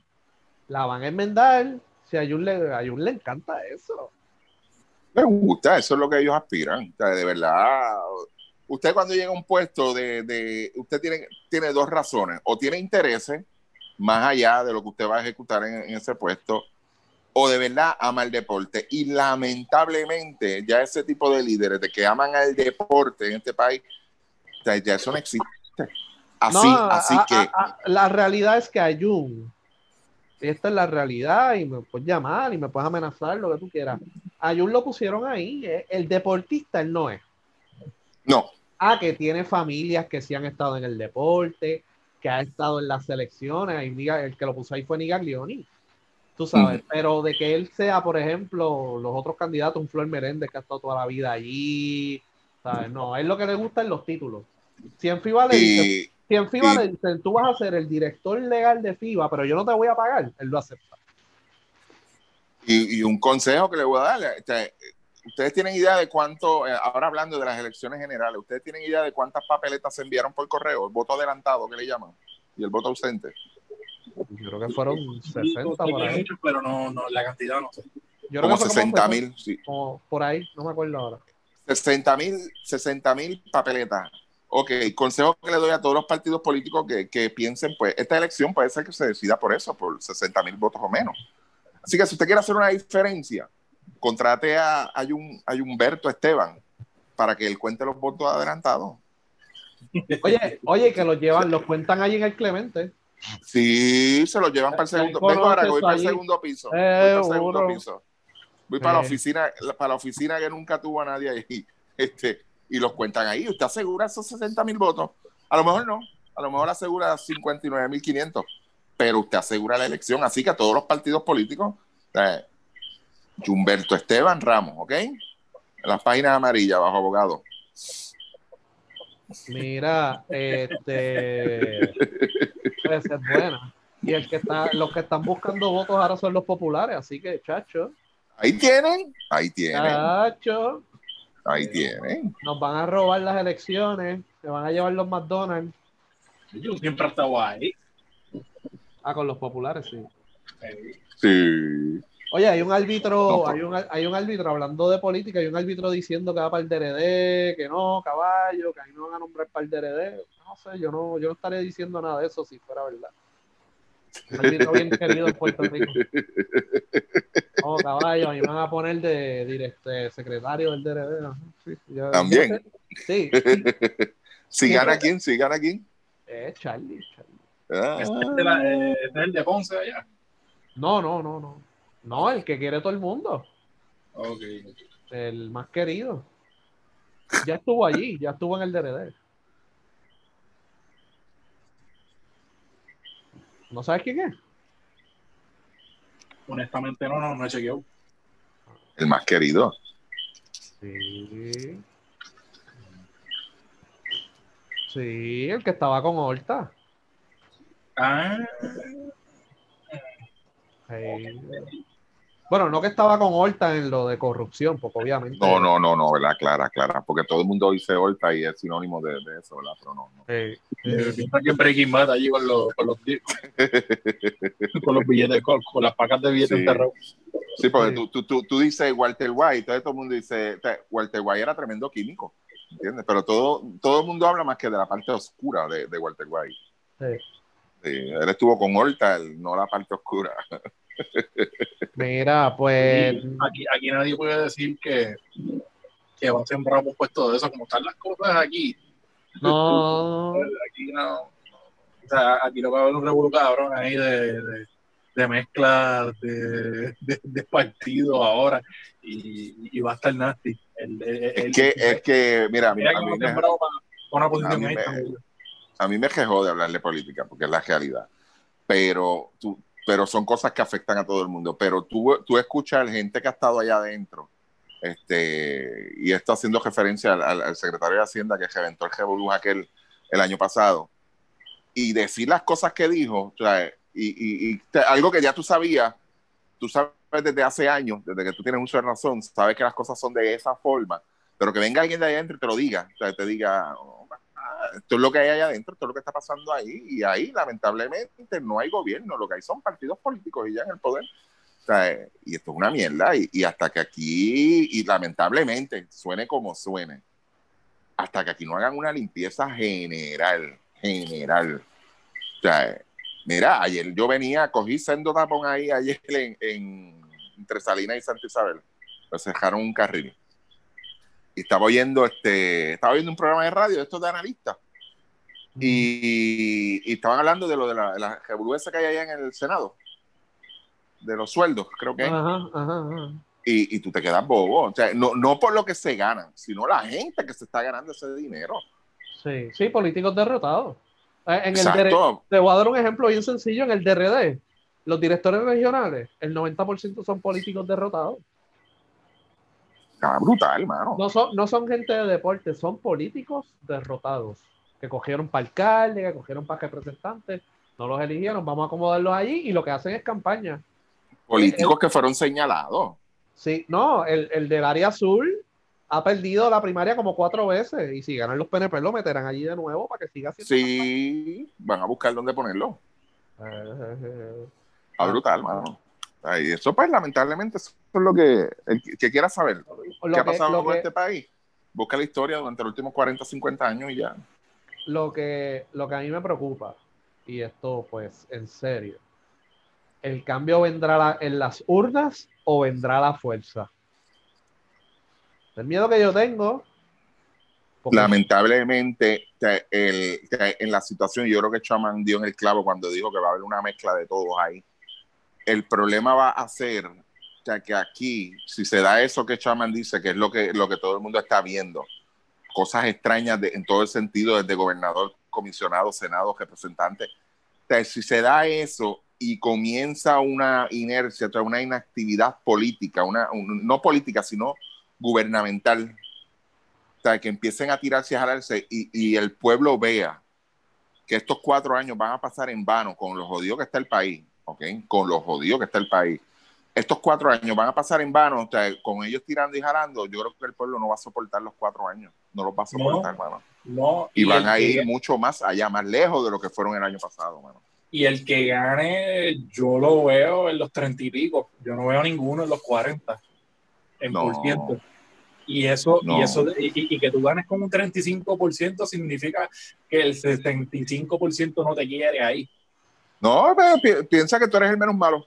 Speaker 2: La van a enmendar. Si a Jun le, a Jun le encanta eso.
Speaker 1: Me gusta, eso es lo que ellos aspiran. O sea, de verdad, usted cuando llega a un puesto de, de- usted tiene, tiene dos razones, o tiene intereses más allá de lo que usted va a ejecutar en, en ese puesto, o de verdad ama el deporte. Y lamentablemente ya ese tipo de líderes de que aman al deporte en este país, o sea, ya eso no existe. Así,
Speaker 2: No,
Speaker 1: así
Speaker 2: a-
Speaker 1: que...
Speaker 2: a- a- la realidad es que a Jun, esta es la realidad, y me puedes llamar y me puedes amenazar, lo que tú quieras. A Jun lo pusieron ahí, eh, el deportista él no es.
Speaker 1: no,
Speaker 2: Ah, que tiene familias que sí han estado en el deporte, que ha estado en las selecciones, el que lo puso ahí fue Nigaglioni, tú sabes, pero de que él sea, por ejemplo, los otros candidatos, un Flor Meréndez que ha estado toda la vida allí, ¿sabes? No, él lo que le gusta es los títulos. Si en FIBA le dice,
Speaker 1: y,
Speaker 2: si en FIBA
Speaker 1: y-
Speaker 2: le dicen, tú vas a ser el director legal de FIBA, pero yo no te voy a pagar, él lo acepta.
Speaker 1: Y, y un consejo que le voy a darle, este, ustedes tienen idea de cuánto, eh, ahora hablando de las elecciones generales, ustedes tienen idea de cuántas papeletas se enviaron por correo, el voto adelantado que le llaman, y el voto ausente.
Speaker 2: Yo creo que fueron 60
Speaker 3: Sé que
Speaker 2: por ahí.
Speaker 3: muchos, pero no, no, la cantidad no sé.
Speaker 2: Yo creo
Speaker 1: Como
Speaker 2: que fue
Speaker 1: 60
Speaker 2: 60,
Speaker 1: mil, sí,
Speaker 2: como por ahí, no me acuerdo ahora.
Speaker 1: 60 mil 60 mil papeletas. Ok, consejo que le doy a todos los partidos políticos que, que piensen, pues esta elección puede ser que se decida por eso, por 60 mil votos o menos. Así que si usted quiere hacer una diferencia, contrate a, a, Yun- a Humberto Esteban para que él cuente los votos adelantados.
Speaker 2: Oye, oye, que los llevan, los cuentan ahí en el Clemente.
Speaker 1: Sí, se los llevan para el segundo. Vengo ahora, que voy para el
Speaker 2: allí.
Speaker 1: segundo piso. Voy para el segundo piso. Voy para la
Speaker 2: Eh.
Speaker 1: oficina, para la oficina que nunca tuvo a nadie ahí. Este, y los cuentan ahí. ¿Usted asegura esos 60 mil votos? A lo mejor no. A lo mejor asegura 59 mil 500. Pero usted asegura la elección. Así que a todos los partidos políticos, eh, Humberto Esteban Ramos, ¿ok? En las páginas amarillas, bajo abogado.
Speaker 2: Mira, este puede ser buena. Y el que está, los que están buscando votos ahora son los populares, así que chacho,
Speaker 1: Ahí tienen, ahí tienen,
Speaker 2: chacho,
Speaker 1: ahí tienen.
Speaker 2: nos van a robar las elecciones, se van a llevar los McDonald's.
Speaker 3: Yo siempre he estado ahí.
Speaker 2: Ah, con los populares, sí.
Speaker 3: Eh,
Speaker 1: Sí.
Speaker 2: Oye, hay un árbitro,
Speaker 1: No,
Speaker 2: hay un, hay un árbitro hablando de política, hay un árbitro diciendo que va para el DRD, que no, caballo, que ahí no van a nombrar para el DRD. No sé, yo no, yo no estaría diciendo nada de eso si fuera verdad. Un árbitro bien querido en Puerto Rico. No, caballo, a mí me van a poner de, directe secretario del DRD. ajá, sí,
Speaker 1: También.
Speaker 2: Sí,
Speaker 1: Si gana quién, si gana quién.
Speaker 2: es Charlie, Charlie.
Speaker 1: Ah.
Speaker 3: Este es, de la- eh, este es el de Ponce allá.
Speaker 2: No, no, no, no. No, el que quiere todo el mundo.
Speaker 3: Ok.
Speaker 2: el más querido. Ya estuvo allí, ya estuvo en el DRD. ¿No sabes quién es?
Speaker 3: Honestamente no, no, no he chequeado.
Speaker 1: El más querido.
Speaker 2: Sí. Sí, el que estaba con Horta.
Speaker 3: Ah.
Speaker 2: Bueno, no que estaba con Horta en lo de corrupción, porque obviamente.
Speaker 1: No, no, no, no, ¿verdad? Clara, clara. Porque todo el mundo dice Horta y es sinónimo de, de eso, ¿verdad? Pero no, no.
Speaker 2: Sí,
Speaker 3: eh,
Speaker 2: sí.
Speaker 3: piensa que Breaking Bad allí con los, con los, con los billetes, con, con las pacas de billetes
Speaker 1: Sí.
Speaker 3: enterrados.
Speaker 1: Sí, porque
Speaker 2: Sí.
Speaker 1: Tú, tú, tú, tú dices Walter White, entonces todo el mundo dice, Walter White era tremendo químico, ¿entiendes? Pero todo, todo el mundo habla más que de la parte oscura de, de Walter White.
Speaker 2: Sí.
Speaker 1: Sí, él estuvo con Horta, él, no la parte oscura.
Speaker 2: Mira, pues.
Speaker 3: Aquí, aquí nadie puede decir que, que va a sembrar un puesto de eso, como están las cosas aquí.
Speaker 2: No.
Speaker 3: Aquí no. O sea, aquí lo que va a haber un revuelo cabrón ahí de, de, de mezcla de, de, de partidos ahora y, y va a estar nasty. El, el- el-
Speaker 1: Es que, es que mira,
Speaker 3: mira
Speaker 1: a
Speaker 3: que
Speaker 1: mí
Speaker 3: va a
Speaker 1: me,
Speaker 3: sembrar para una
Speaker 1: a
Speaker 3: posición
Speaker 1: mí me-. A mí me quejó de hablar de política, porque es la realidad. Pero, tú, pero son cosas que afectan a todo el mundo. Pero tú, tú escuchas gente que ha estado allá adentro, este, y esto haciendo referencia al, secretario de Hacienda que reventó el revolú aquel el año pasado, y decir las cosas que dijo, o sea, y, y- y algo que ya tú sabías, tú sabes desde hace años, desde que tú tienes uso de razón, sabes que las cosas son de esa forma, pero que venga alguien de allá adentro y te lo diga, o sea, te diga, "Oh, ah, esto es lo que hay allá adentro, es lo que está pasando ahí, y ahí lamentablemente no hay gobierno, lo que hay son partidos políticos y ya en el poder. O sea, eh, y esto es una mierda, y, hasta que aquí, y lamentablemente, suene como suene, hasta que aquí no hagan una limpieza general, general. O sea, eh, mira, ayer yo venía, cogí sendo tapón ahí ayer en, en- entre Salinas y Santa Isabel, pues dejaron un carril. Y estaba oyendo este, estaba oyendo un programa de radio de estos de analistas. Y, y estaban hablando de lo de la, la revolución que hay allá en el Senado, de los sueldos, creo que.
Speaker 2: Ajá, ajá, ajá.
Speaker 1: Y, y tú te quedas bobo. O sea, no, no por lo que se ganan, sino la gente que se está ganando ese dinero.
Speaker 2: Sí, sí, políticos derrotados. Eh, En el DRD,
Speaker 1: Exacto.
Speaker 2: te voy a dar un ejemplo bien sencillo. En el DRD, los directores regionales, el 90% son políticos derrotados.
Speaker 1: Está brutal, mano.
Speaker 2: No son, no son gente de deporte, son políticos derrotados. Que cogieron para alcalde, que cogieron para representantes, no los eligieron, vamos a acomodarlos allí y lo que hacen es campaña.
Speaker 1: Políticos que fueron señalados.
Speaker 2: Sí, no, el, el del área azul ha perdido la primaria como cuatro veces y si ganan los PNP lo meterán allí de nuevo para que siga siendo
Speaker 1: Sí, van a buscar dónde ponerlo.
Speaker 2: campaña. Eh,
Speaker 1: Está brutal, mano. Y eso, pues, lamentablemente, eso es lo que el que quiera saber.
Speaker 2: lo
Speaker 1: ¿Qué ha pasado con
Speaker 2: que-
Speaker 1: este país? Busca la historia durante los últimos 40, 50 años y ya.
Speaker 2: lo que, lo que a mí me preocupa, y esto pues en serio, ¿el cambio vendrá la- en las urnas o vendrá la fuerza? El miedo que yo tengo, porque-
Speaker 1: Lamentablemente, el- en la situación, yo creo que Chaman dio en el clavo cuando dijo que va a haber una mezcla de todos ahí. El problema va a ser o sea, que aquí, si se da eso que Chaman dice, que es lo que, lo que todo el mundo está viendo, cosas extrañas de- en todo el sentido, desde gobernador, comisionado, senado, representante, si se da eso y comienza una inercia, o sea, una inactividad política, una, un- no política, sino gubernamental, o sea, que empiecen a tirarse a jalarse y, y el pueblo vea que estos cuatro años van a pasar en vano con lo jodido que está el país, ¿ok? Con lo jodido que está el país. Estos cuatro años van a pasar en vano, o sea, con ellos tirando y jalando, yo creo que el pueblo no va a soportar los cuatro años, no los va a soportar, mano.
Speaker 3: No,
Speaker 1: Y, van a
Speaker 3: que-
Speaker 1: ir mucho más allá, más lejos de lo que fueron el año pasado, mano.
Speaker 3: Y el que gane, yo lo veo en los treinta y pico. Yo no veo ninguno en los 40. En
Speaker 1: No.
Speaker 3: por ciento. Y eso,
Speaker 1: No.
Speaker 3: y eso, y, y que tú ganes con un 35% significa que el 75% no te quiere ahí.
Speaker 1: No, pero pi- piensa que tú eres el menos malo.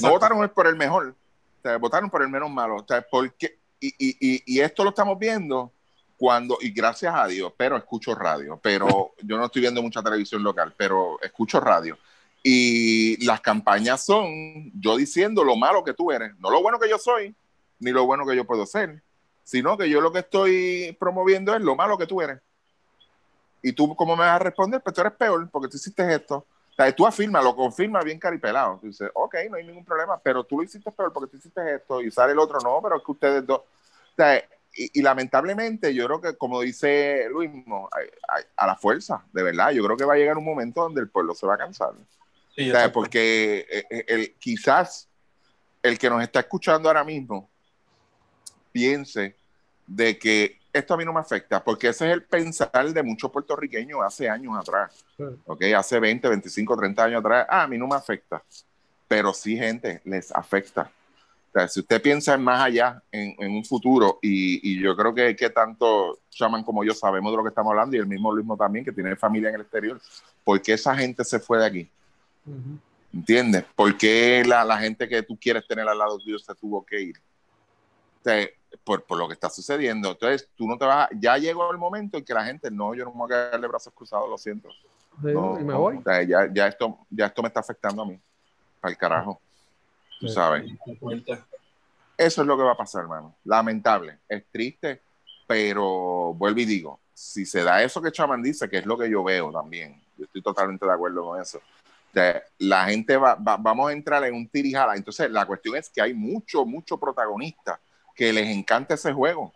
Speaker 1: No votaron por el mejor. O sea, votaron por el menos malo. O sea, porque, y, y, y, y esto lo estamos viendo cuando, y gracias a Dios, pero escucho radio. Pero yo no estoy viendo mucha televisión local, pero escucho radio. Y las campañas son yo diciendo lo malo que tú eres, no lo bueno que yo soy, ni lo bueno que yo puedo ser, sino que yo lo que estoy promoviendo es lo malo que tú eres. Y tú, ¿cómo me vas a responder? Pues tú eres peor porque tú hiciste esto. Sea, tú afirmas, lo confirmas bien caripelado. Tú dices, ok, no hay ningún problema, pero tú lo hiciste peor porque tú hiciste esto y sale el otro, no, pero es que ustedes dos. O sea, y, y lamentablemente, yo creo que, como dice Luis, a, a- a la fuerza, de verdad, yo creo que va a llegar un momento donde el pueblo se va a cansar.
Speaker 3: Sí,
Speaker 1: O sea,
Speaker 3: exacto.
Speaker 1: porque eh, eh, el, quizás el que nos está escuchando ahora mismo piense de que esto a mí no me afecta, porque ese es el pensar de muchos puertorriqueños hace años atrás,
Speaker 2: Sí.
Speaker 1: ¿ok? Hace 20, 25, 30 años atrás, ah, a mí no me afecta, pero sí, gente, les afecta. O sea, si usted piensa en más allá, en, en un futuro, y, y yo creo que, que tanto Shaman como yo sabemos de lo que estamos hablando, y el mismo Luismo también, que tiene familia en el exterior, ¿por qué esa gente se fue de aquí? ¿Entiendes? ¿Por qué la, la gente que tú quieres tener al lado tuyo se tuvo que ir? O sea, por, por lo que está sucediendo. Entonces, tú no te vas a- Ya llegó el momento en que la gente, no, yo no me voy a quedar de brazos cruzados, lo siento.
Speaker 2: Sí,
Speaker 1: No,
Speaker 2: y me voy.
Speaker 1: o sea, ya, ya, esto, ya esto me está afectando a mí. Para el carajo. Tú
Speaker 2: Sí.
Speaker 1: sabes. Eso es lo que va a pasar, hermano. Lamentable. Es triste, pero vuelvo y digo, si se da eso que Chaman dice, que es lo que yo veo también, yo estoy totalmente de acuerdo con eso. Sea, la gente va, va- vamos a entrar en un tirijala. Entonces, la cuestión es que hay mucho, mucho protagonistas que les encanta ese juego.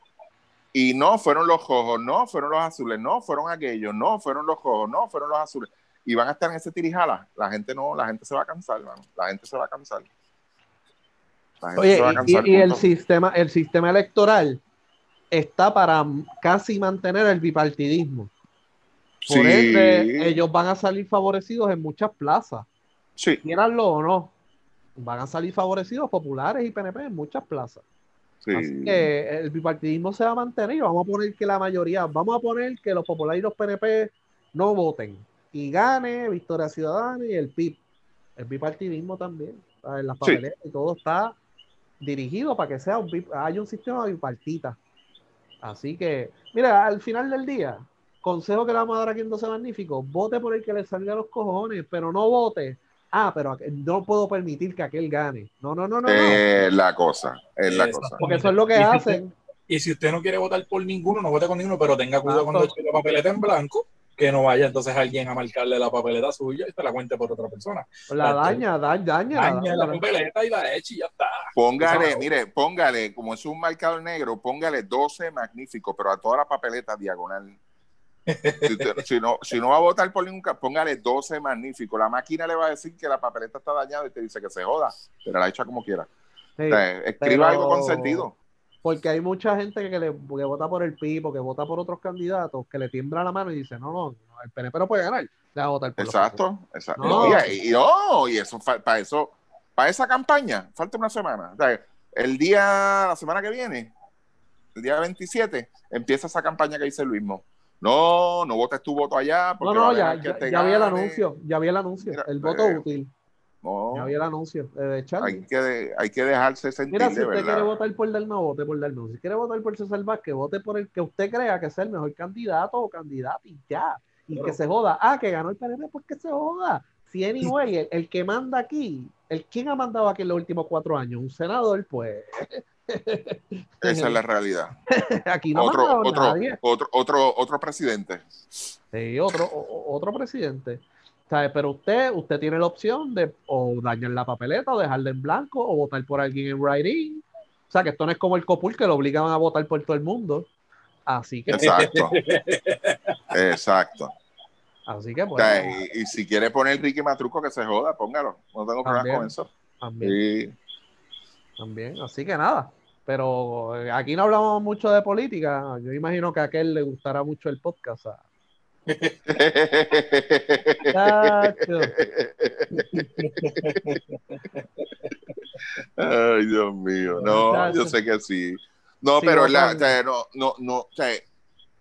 Speaker 1: Y no fueron los rojos, no fueron los azules, no fueron aquellos, no fueron los rojos, no fueron los azules. Y van a estar en ese tirijala. La gente no, la gente se va a cansar. La gente se va a cansar.
Speaker 2: Oye,
Speaker 1: a
Speaker 2: y-
Speaker 1: cansar,
Speaker 2: y, y el sistema, el sistema electoral está para casi mantener el bipartidismo. Por
Speaker 1: Sí.
Speaker 2: ende, ellos van a salir favorecidos en muchas plazas,
Speaker 1: Sí,
Speaker 2: quieranlo o no. Van a salir favorecidos populares y PNP en muchas plazas.
Speaker 1: Sí.
Speaker 2: Así que el bipartidismo se va a mantener y vamos a poner que la mayoría, vamos a poner que los populares y los PNP no voten y gane Victoria Ciudadana y el PIB. El bipartidismo también. ¿sabes? Las
Speaker 1: Sí.
Speaker 2: papeletas y todo está dirigido para que sea un, haya un sistema bipartita. Así que, mira, al final del día, consejo que le vamos a dar aquí en 12 Magníficos, vote por el que le salga a los cojones, pero no vote. Ah, pero no puedo permitir que aquel gane. No, no, no, no. no.
Speaker 1: Es la cosa, es la cosa.
Speaker 2: Porque eso es lo que
Speaker 3: Y si
Speaker 2: hacen.
Speaker 3: Y si usted no quiere votar por ninguno, no vote con ninguno, pero tenga cuidado
Speaker 2: Exacto.
Speaker 3: cuando eche la papeleta en blanco, que no vaya entonces alguien a marcarle la papeleta suya y se la cuente por otra persona.
Speaker 2: La
Speaker 3: Exacto.
Speaker 2: daña, da- daña, la
Speaker 3: Daña la
Speaker 2: daña.
Speaker 3: papeleta y la eche y ya está.
Speaker 1: Póngale, mire, póngale, como es un marcador negro, póngale 12 magnífico, pero a toda la papeleta diagonal. Si, no, si no va a votar por ningún póngale 12 magnífico. La máquina le va a decir que la papeleta está dañada y te dice que se joda, pero la echa como quiera.
Speaker 2: Sí,
Speaker 1: O sea, escriba algo con sentido.
Speaker 2: porque hay mucha gente que, le, que vota por el PIB, que vota por otros candidatos, que le tiembla la mano y dice, no, no, no, el PNP no puede ganar, le va a votar por
Speaker 1: Exacto, exacto.
Speaker 2: No.
Speaker 1: Y, y- no, y eso para eso, para esa campaña, falta una semana. O sea, el día, la semana que viene, el día 27, empieza esa campaña que dice Luismo. No, no votes tu voto allá.
Speaker 2: No,
Speaker 1: Porque
Speaker 2: no,
Speaker 1: a
Speaker 2: ya, ya, ya vi el anuncio, ya vi el anuncio,
Speaker 1: Mira,
Speaker 2: el voto
Speaker 1: eh,
Speaker 2: útil,
Speaker 1: No,
Speaker 2: ya vi el anuncio eh,
Speaker 1: hay que, de- hay que dejarse sentir
Speaker 2: Mira, si usted quiere votar por Dalmau, vote por Dalmau. Si quiere votar por César Vázquez, vote por el que usted crea que es el mejor candidato o candidata y ya. Y
Speaker 3: Claro.
Speaker 2: que se joda. Ah, que ganó el PNP, pues que se joda. Si anyway, el, el que manda aquí, el quién ha mandado aquí en los últimos cuatro años, un senador, pues
Speaker 1: Esa es la realidad.
Speaker 2: aquí no
Speaker 1: otro, otro,
Speaker 2: nadie.
Speaker 1: otro, otro, otro presidente.
Speaker 2: Sí, otro, otro presidente. ¿Sabe? Pero usted, usted tiene la opción de o dañar la papeleta o dejarla en blanco o votar por alguien en writing. O sea, que esto no es como el COPUL que lo obligan a votar por todo el mundo. Así que,
Speaker 1: Exacto. Exacto.
Speaker 2: así que
Speaker 1: O
Speaker 2: pues,
Speaker 1: sea, y, y si quiere poner Ricky Matruco, que se joda, póngalo. No tengo problema con eso.
Speaker 2: también. También. Así que nada. Pero eh, aquí no hablamos mucho de política. Yo imagino que a aquel le gustará mucho el podcast.
Speaker 1: Ay, Dios mío. No, yo sé que sí. No,
Speaker 2: Sí,
Speaker 1: pero la,
Speaker 2: votando.
Speaker 1: o sea, no, no, no, o sea,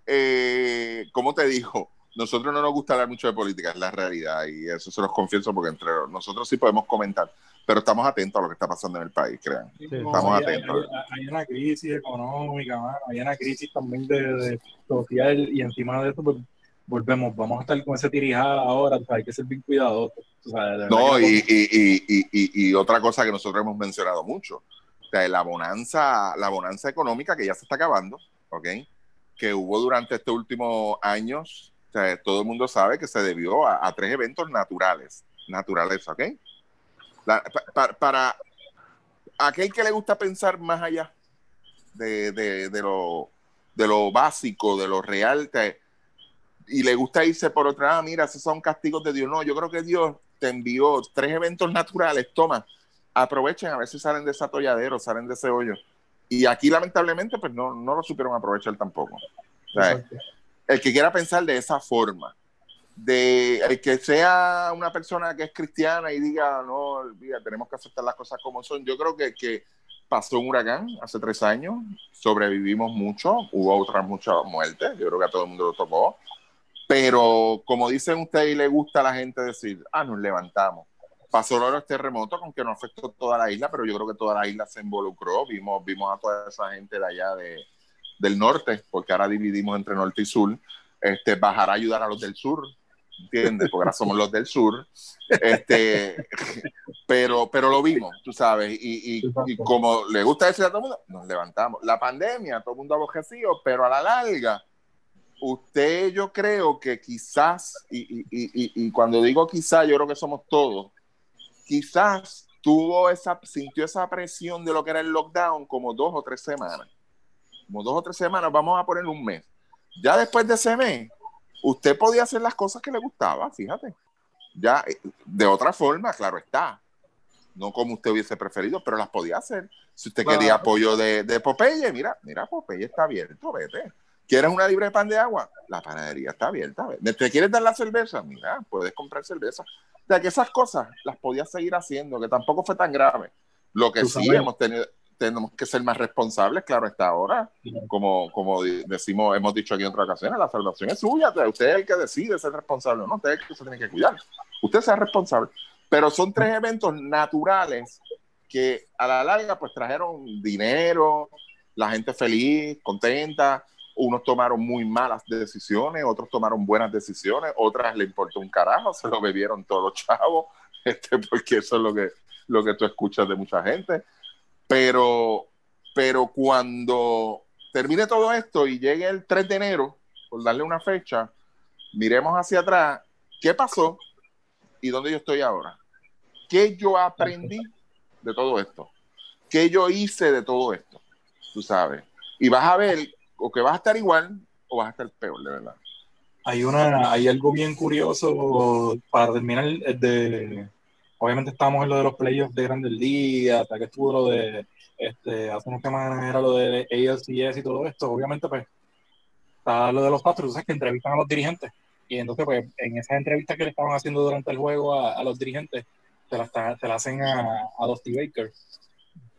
Speaker 1: eh, ¿cómo te digo? Nosotros no nos gusta hablar mucho de política, es la realidad, y eso se los confieso porque entre nosotros sí podemos comentar, pero estamos atentos a lo que está pasando en el país, crean.
Speaker 2: Estamos
Speaker 3: hay,
Speaker 1: atentos.
Speaker 3: Hay, hay una crisis económica, mano, hay una crisis también de, de social y encima de eso pues, volvemos, vamos a estar con ese tirijada ahora, o sea, hay que ser bien cuidadosos. o sea,
Speaker 1: No,
Speaker 3: que
Speaker 1: y, y, y, y, otra cosa que nosotros hemos mencionado mucho, o sea, la bonanza, la bonanza económica que ya se está acabando, ¿ok? Que hubo durante estos últimos años, o sea, todo el mundo sabe que se debió a, a tres eventos naturales, naturaleza, ¿ok? La- para aquel que le gusta pensar más allá de, de- de lo, de lo básico, de lo real, te- y le gusta irse por otra, ah, mira, esos son castigos de Dios. No, yo creo que Dios te envió tres eventos naturales, toma, aprovechen a ver si salen de ese atolladero, salen de ese hoyo. Y aquí, lamentablemente, pues no, no lo supieron aprovechar tampoco. O sea,
Speaker 3: Exacto.
Speaker 1: el que quiera pensar de esa forma, de el que sea una persona que es cristiana y diga, no, olvida, tenemos que aceptar las cosas como son, yo creo que, que pasó un huracán hace tres años, sobrevivimos mucho, hubo otras muchas muertes, yo creo que a todo el mundo lo tocó, pero como dicen ustedes y le gusta a la gente decir, ah, nos levantamos. Pasó los terremotos, aunque no afectó toda la isla, pero yo creo que toda la isla se involucró, vimos, vimos a toda esa gente de allá de, del norte, porque ahora dividimos entre norte y sur, este, bajar a ayudar a los del sur, ¿entiendes? Porque ahora somos los del sur, este, pero, pero lo vimos, tú sabes, y, y, y como le gusta decir a todo el mundo, nos levantamos. La pandemia, todo el mundo abojecido, pero a la larga, usted yo creo que quizás, y, y, y, y cuando digo quizás, yo creo que somos todos, quizás tuvo esa, sintió esa presión de lo que era el lockdown como dos o tres semanas. Como dos o tres semanas, vamos a poner un mes. Ya después de ese mes, usted podía hacer las cosas que le gustaba, fíjate. Ya, eh, de otra forma, claro está. No como usted hubiese preferido, pero las podía hacer. Si usted
Speaker 2: Claro.
Speaker 1: quería apoyo de, de Popeye, mira, mira, Popeye está abierto, vete. ¿Quieres una libre de pan de agua? La panadería está abierta. ¿Te quieres dar la cerveza? Mira, puedes comprar cerveza. O sea, que esas cosas las podía seguir haciendo, que tampoco fue tan grave. Lo que sí hemos tenido, tenemos que ser más responsables, claro está ahora. Como, como decimos, hemos dicho aquí en otras ocasiones, la salvación es suya. Usted es el que decide ser responsable no. Usted es el que se tiene que cuidar. Usted sea responsable. Pero son tres eventos naturales que a la larga pues trajeron dinero, la gente feliz, contenta. Unos tomaron muy malas decisiones, otros tomaron buenas decisiones, otras le importó un carajo, se lo bebieron todos los chavos, este, porque eso es lo que, lo que tú escuchas de mucha gente. Pero, pero cuando termine todo esto y llegue el 3 de enero, por darle una fecha, miremos hacia atrás, ¿qué pasó y dónde yo estoy ahora? ¿Qué yo aprendí de todo esto? ¿Qué yo hice de todo esto? Tú sabes. Y vas a ver o que vas a estar igual o vas a estar peor, de verdad.
Speaker 3: Hay, una, hay algo bien curioso para terminar de obviamente estábamos en lo de los playoffs de Grandes Ligas, hasta que estuvo lo de este, hace unas semanas era lo de ALCS y todo esto, obviamente pues está lo de los Astros, tú sabes que entrevistan a los dirigentes y entonces pues en esas entrevistas que le estaban haciendo durante el juego a, a los dirigentes se las se la hacen a, a Dusty Baker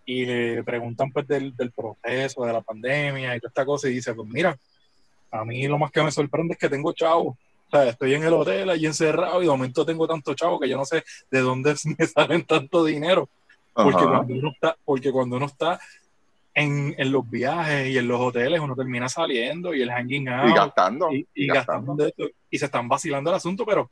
Speaker 3: y le preguntan pues del, del proceso, de la pandemia y toda esta cosa y dice pues mira, a mí lo más que me sorprende es que tengo chavo. Sea, estoy en el hotel allí encerrado y de momento tengo tanto chavo que yo no sé de dónde me salen tanto dinero. Porque,
Speaker 1: Ajá.
Speaker 3: cuando uno está, porque cuando uno está en, en los viajes y en los hoteles, uno termina saliendo y el hanging out
Speaker 1: Y gastando.
Speaker 3: y, y gastando esto, y se están vacilando el asunto, pero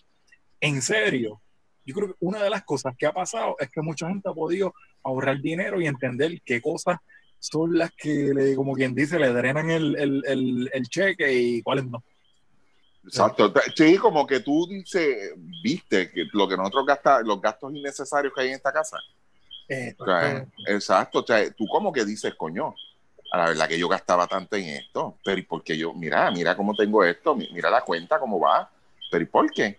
Speaker 3: en serio, yo creo que una de las cosas que ha pasado es que mucha gente ha podido ahorrar dinero y entender qué cosas son las que, le, como quien dice, le drenan el, el, el, el cheque y cuáles no.
Speaker 1: Exacto. Sí, como que tú dices, viste que lo que nosotros gastamos, los gastos innecesarios que hay en esta casa.
Speaker 3: Eh,
Speaker 1: O sea, exacto. O sea, tú como que dices, coño, a la verdad que yo gastaba tanto en esto, pero ¿y por qué yo? Mira, mira cómo tengo esto, mi- mira la cuenta, cómo va, pero ¿y por qué?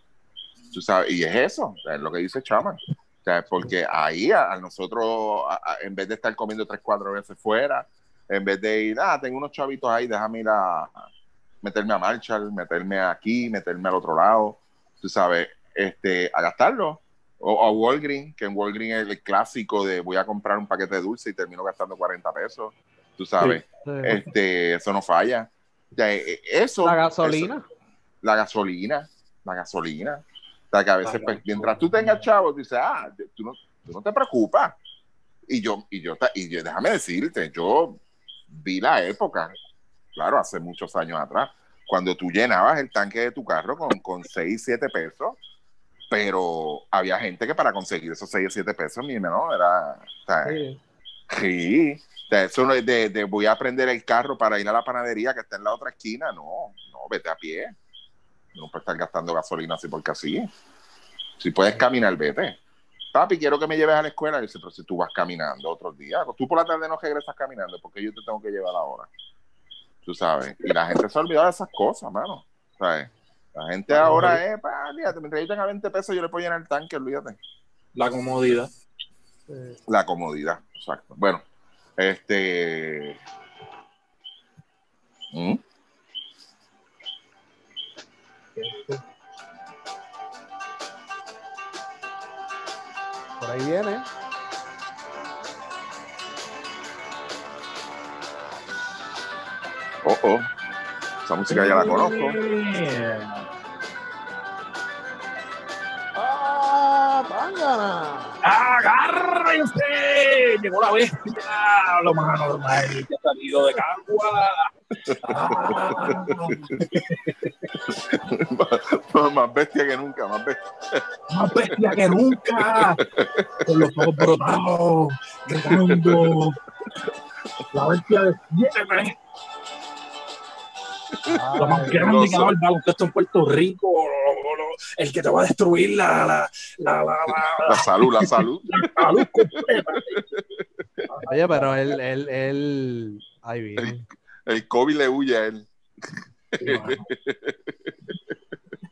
Speaker 1: Tú sabes, y es eso, es lo que dice Chaman. O sea, porque ahí a, a nosotros, a- a- en vez de estar comiendo tres, cuatro veces fuera, en vez de ir, ah, tengo unos chavitos ahí, déjame ir a meterme a Marshall, meterme aquí, meterme al otro lado, tú sabes, este, a gastarlo. O a Walgreens, que en Walgreens es el clásico de voy a comprar un paquete de dulce y termino gastando 40 pesos, tú sabes,
Speaker 2: Sí.
Speaker 1: este, eso no falla. Sea, eh, eso,
Speaker 2: La gasolina.
Speaker 1: eso- la gasolina, la gasolina. O sea, que a veces, pues, mientras tú tengas chavos, dices, ah, tú no, tú no te preocupas. Y yo, y yo, y yo, déjame decirte, yo vi la época, claro, hace muchos años atrás, cuando tú llenabas el tanque de tu carro con, con 6, 7 pesos, pero había gente que para conseguir esos 6 o 7 pesos, mi no, era, o sea,
Speaker 2: Sí.
Speaker 1: Sí, eso no es de, de voy a prender el carro para ir a la panadería que está en la otra esquina. No, no, vete a pie. No puedes estar gastando gasolina así porque así. Si puedes caminar, vete. Papi, quiero que me lleves a la escuela. Y dice, pero si tú vas caminando otros días, tú por la tarde no regresas caminando, porque yo te tengo que llevar ahora. Tú sabes. Y la gente se ha olvidado de esas cosas, mano. ¿Sabes? La gente ahora es, pa, fíjate, mientras yo tenga 20 pesos, yo le puedo llenar el tanque, olvídate.
Speaker 3: La comodidad.
Speaker 2: Eh,
Speaker 1: La comodidad, exacto. Bueno, este. ¿Mm?
Speaker 2: por ahí viene.
Speaker 1: Oh, oh. Esa música ya la conozco.
Speaker 2: ¡Ah! ¡Pángana!
Speaker 3: ¡Agárrense! Llegó la bestia, lo más normal que ha salido de Cagua. Ah,
Speaker 1: más bestia que nunca, más bestia.
Speaker 3: más bestia que nunca, con los ojos brotados, gritando. La bestia de siete, lo más grande que ha dado el baloncesto en Puerto Rico, el que te va a destruir la, la, la, la, la-
Speaker 1: La salud, la salud.
Speaker 3: la luz completa.
Speaker 2: Oye, pero él, él, él. Ahí viene.
Speaker 1: El COVID le huye a él.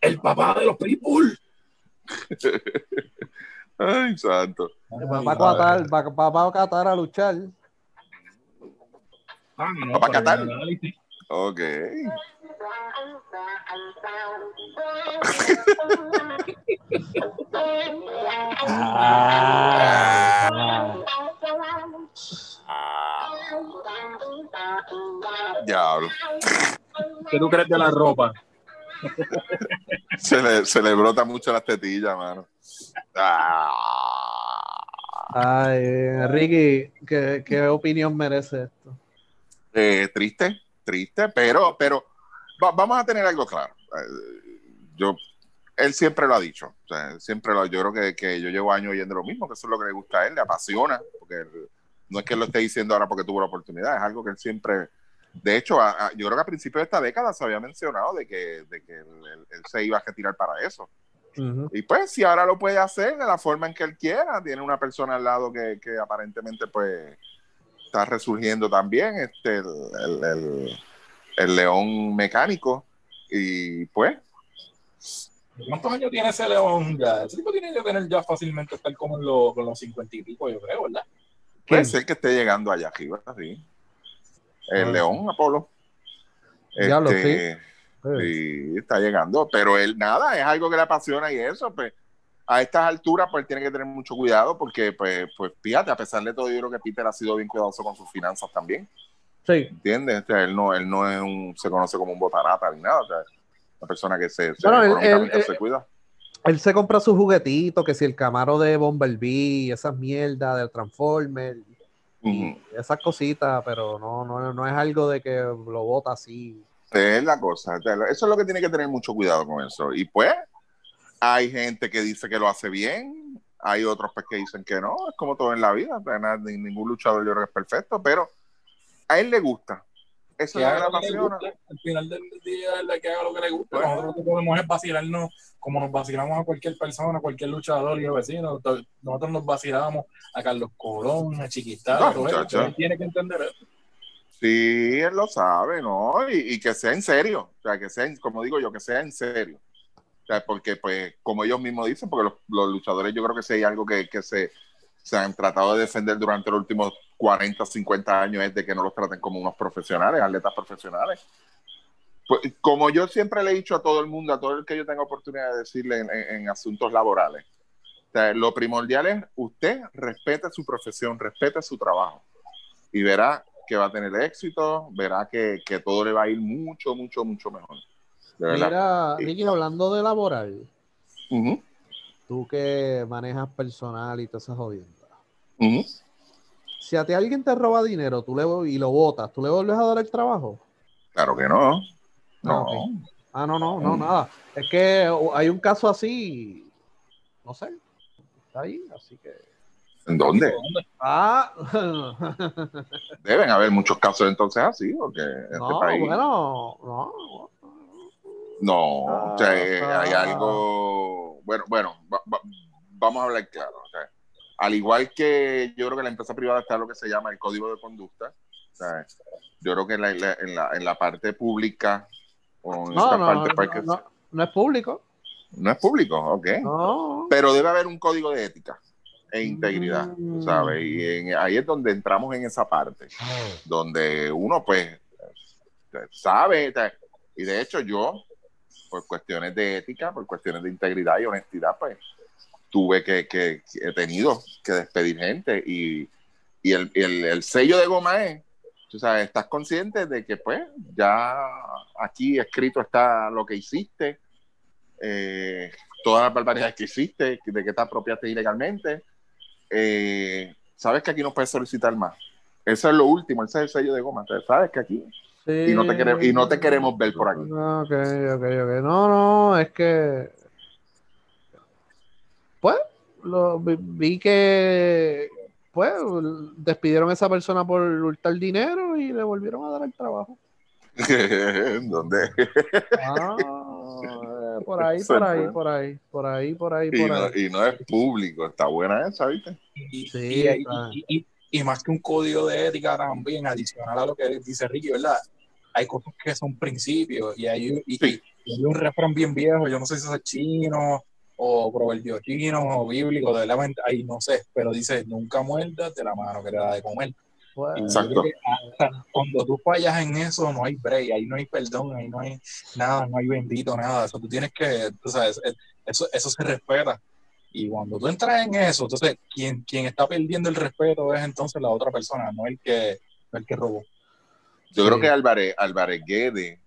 Speaker 3: El papá de los people.
Speaker 1: Ay, santo.
Speaker 2: Va va a Qatar, va, va- va a Qatar a luchar.
Speaker 3: Ah, no,
Speaker 1: ¿Va para
Speaker 3: pero
Speaker 1: Qatar?
Speaker 3: el análisis.
Speaker 1: Ok. Diablo.
Speaker 3: ¿Qué tú crees de la ropa?
Speaker 1: Se le, se le brota mucho las tetillas, mano. Ah.
Speaker 2: Ay, Ricky, ¿qué, qué opinión merece esto?
Speaker 1: Eh, triste, triste, pero, pero va- vamos a tener algo claro. Eh, yo, él siempre lo ha dicho. O sea, siempre lo, yo creo que, que yo llevo años oyendo lo mismo, que eso es lo que le gusta a él, le apasiona, porque él- no es que él lo esté diciendo ahora porque tuvo la oportunidad, es algo que él siempre. De hecho, a- a- yo creo que a principios de esta década se había mencionado de que, de que él, él- él se iba a retirar para eso. Y pues, si ahora lo puede hacer de la forma en que él quiera, tiene una persona al lado que, que aparentemente, pues, está resurgiendo también, este, el, el- el- el león mecánico. Y pues,
Speaker 3: ¿Cuántos años tiene ese león ya? Ese tipo tiene que tener ya fácilmente estar como en los, con los 50 y pico, yo creo, ¿verdad?
Speaker 1: puede ser que esté llegando allá arriba, sí. El
Speaker 2: Ah.
Speaker 1: león Apolo.
Speaker 2: Diablo,
Speaker 1: Este,
Speaker 2: Eh,
Speaker 1: Sí, está llegando, pero él nada, es algo que le apasiona y eso, pues a estas alturas pues tiene que tener mucho cuidado porque pues, pues fíjate, a pesar de todo yo creo que Peter ha sido bien cuidadoso con sus finanzas también,
Speaker 2: Sí.
Speaker 1: ¿entiendes? O sea, él no, él no es un, se conoce como un botarata ni nada, o sea, una persona que se, se
Speaker 2: Bueno, él- él-
Speaker 1: se cuida.
Speaker 2: Él se compra sus juguetitos, que si el camaro de Bumblebee, esas mierdas del Transformer, y
Speaker 1: Ujú.
Speaker 2: esas cositas, pero no, no, no es algo de que lo bota así.
Speaker 1: Es la cosa, eso es lo que tiene que tener mucho cuidado con eso. Y pues, hay gente que dice que lo hace bien, hay otros pues, que dicen que no, es como todo en la vida, ningún luchador yo creo que es perfecto, pero a él le gusta. Eso es lo que le
Speaker 3: gusta. Al final del día es la que haga lo que le gusta.
Speaker 1: Bueno.
Speaker 3: Nosotros lo que podemos es vacilarnos como nos vacilamos a cualquier persona, a cualquier luchador y vecino. Nosotros nos vacilamos a Carlos Colón, a Chiquistá,
Speaker 1: Ah,
Speaker 3: a todo eso.
Speaker 1: muchacho.
Speaker 3: Él tiene que entender eso.
Speaker 1: Sí, él lo sabe, ¿no? Y, y que sea en serio, o sea, que sea, como digo yo, que sea en serio. O sea, porque, pues, como ellos mismos dicen, porque los, los luchadores yo creo que si hay algo que, que se, se han tratado de defender durante los últimos 40, 50 años es de que no los traten como unos profesionales, atletas profesionales. Pues, como yo siempre le he dicho a todo el mundo, a todo el que yo tenga oportunidad de decirle en, en- en asuntos laborales, o sea, lo primordial es usted respete su profesión, respete su trabajo y verá que va a tener éxito, verá que, que todo le va a ir mucho, mucho, mucho mejor. De verdad.
Speaker 2: Mira. Ricky, hablando de laboral, tú que manejas personal y todas esas jodiendas. Si a ti alguien te roba dinero tú le, y lo botas, ¿tú le vuelves a dar el trabajo?
Speaker 1: Claro que no. No.
Speaker 2: Ah. Ah, no, no, no, nada. Es que hay un caso así, no sé, está ahí, así que...
Speaker 1: ¿En dónde?
Speaker 2: Ah,
Speaker 1: Deben haber muchos casos entonces así, porque en este
Speaker 2: no,
Speaker 1: país
Speaker 2: bueno, no.
Speaker 1: No, o sea,
Speaker 2: Ah.
Speaker 1: hay algo, bueno, bueno, va- va- vamos a hablar claro. o sea, al igual que yo creo que la empresa privada está lo que se llama el código de conducta. o sea, yo creo que en la, en la- en la, parte pública o en
Speaker 2: No,
Speaker 1: esta
Speaker 2: no,
Speaker 1: parte
Speaker 2: no, no, no es público.
Speaker 1: no es público, ok.
Speaker 2: No.
Speaker 1: Pero debe haber un código de ética e integridad,
Speaker 2: Mm.
Speaker 1: ¿sabes? Y en- ahí es donde entramos en esa parte, donde uno pues sabe, y de hecho yo, por cuestiones de ética, por cuestiones de integridad y honestidad, pues tuve que, que, he tenido que despedir gente y, y el, el, el sello de goma es, tú sabes, estás consciente de que pues ya aquí escrito está lo que hiciste, eh, todas las barbaridades que hiciste, de que te apropiaste ilegalmente, eh, sabes que aquí no puedes solicitar más. Eso es lo último, ese es el sello de goma. Sabes que aquí y no te queremos y no te queremos ver por aquí.
Speaker 2: Ok, ok, ok. No, no, es que. Pues, lo, vi, vi que. Pues, despidieron a esa persona por hurtar dinero y le volvieron a dar el trabajo.
Speaker 1: ¿Dónde?
Speaker 2: Ah, por ahí, por ahí, por ahí, por ahí, por ahí,
Speaker 1: Y
Speaker 2: por
Speaker 1: no,
Speaker 2: ahí.
Speaker 1: y no es público, está buena esa, ¿viste?
Speaker 3: Y,
Speaker 2: Sí,
Speaker 3: y- y-. y- más que un código de ética también, adicional a lo que dice Ricky, ¿verdad? Hay cosas que son principios y hay, y,
Speaker 1: Sí.
Speaker 3: y hay un refrán bien viejo, yo no sé si es chino o proverbio chino o bíblico, de la mente, ahí no sé, pero dice, nunca muerdas de la mano que te da de comer.
Speaker 1: Exacto.
Speaker 3: hasta cuando tú fallas en eso, no hay break, ahí no hay perdón, ahí no hay nada, no hay bendito, nada. Eso tú tienes que, tú sabes, eh, eso, eso se respeta. Y cuando tú entras en eso, entonces quien, quien está perdiendo el respeto es entonces la otra persona, no el que, el que robó.
Speaker 1: Yo
Speaker 2: Sí.
Speaker 1: creo que Álvarez, Álvarez Guede,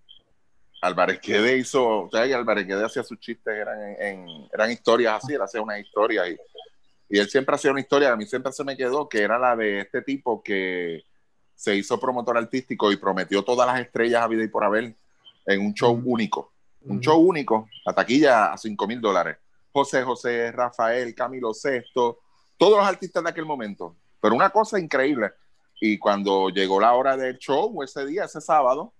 Speaker 1: Álvarez Guede hizo, ¿sabes? que Álvarez Guede hacía sus chistes, eran, en, en- eran historias así, él hacía una historia y, y él siempre hacía una historia, a mí siempre se me quedó, que era la de este tipo que se hizo promotor artístico y prometió todas las estrellas a vida y por haber en un show único. Un show único, la taquilla a 5 mil dólares. José José, Rafael, Camilo Sesto, todos los artistas de aquel momento. Pero una cosa increíble. Y cuando llegó la hora del show, ese día, ese sábado,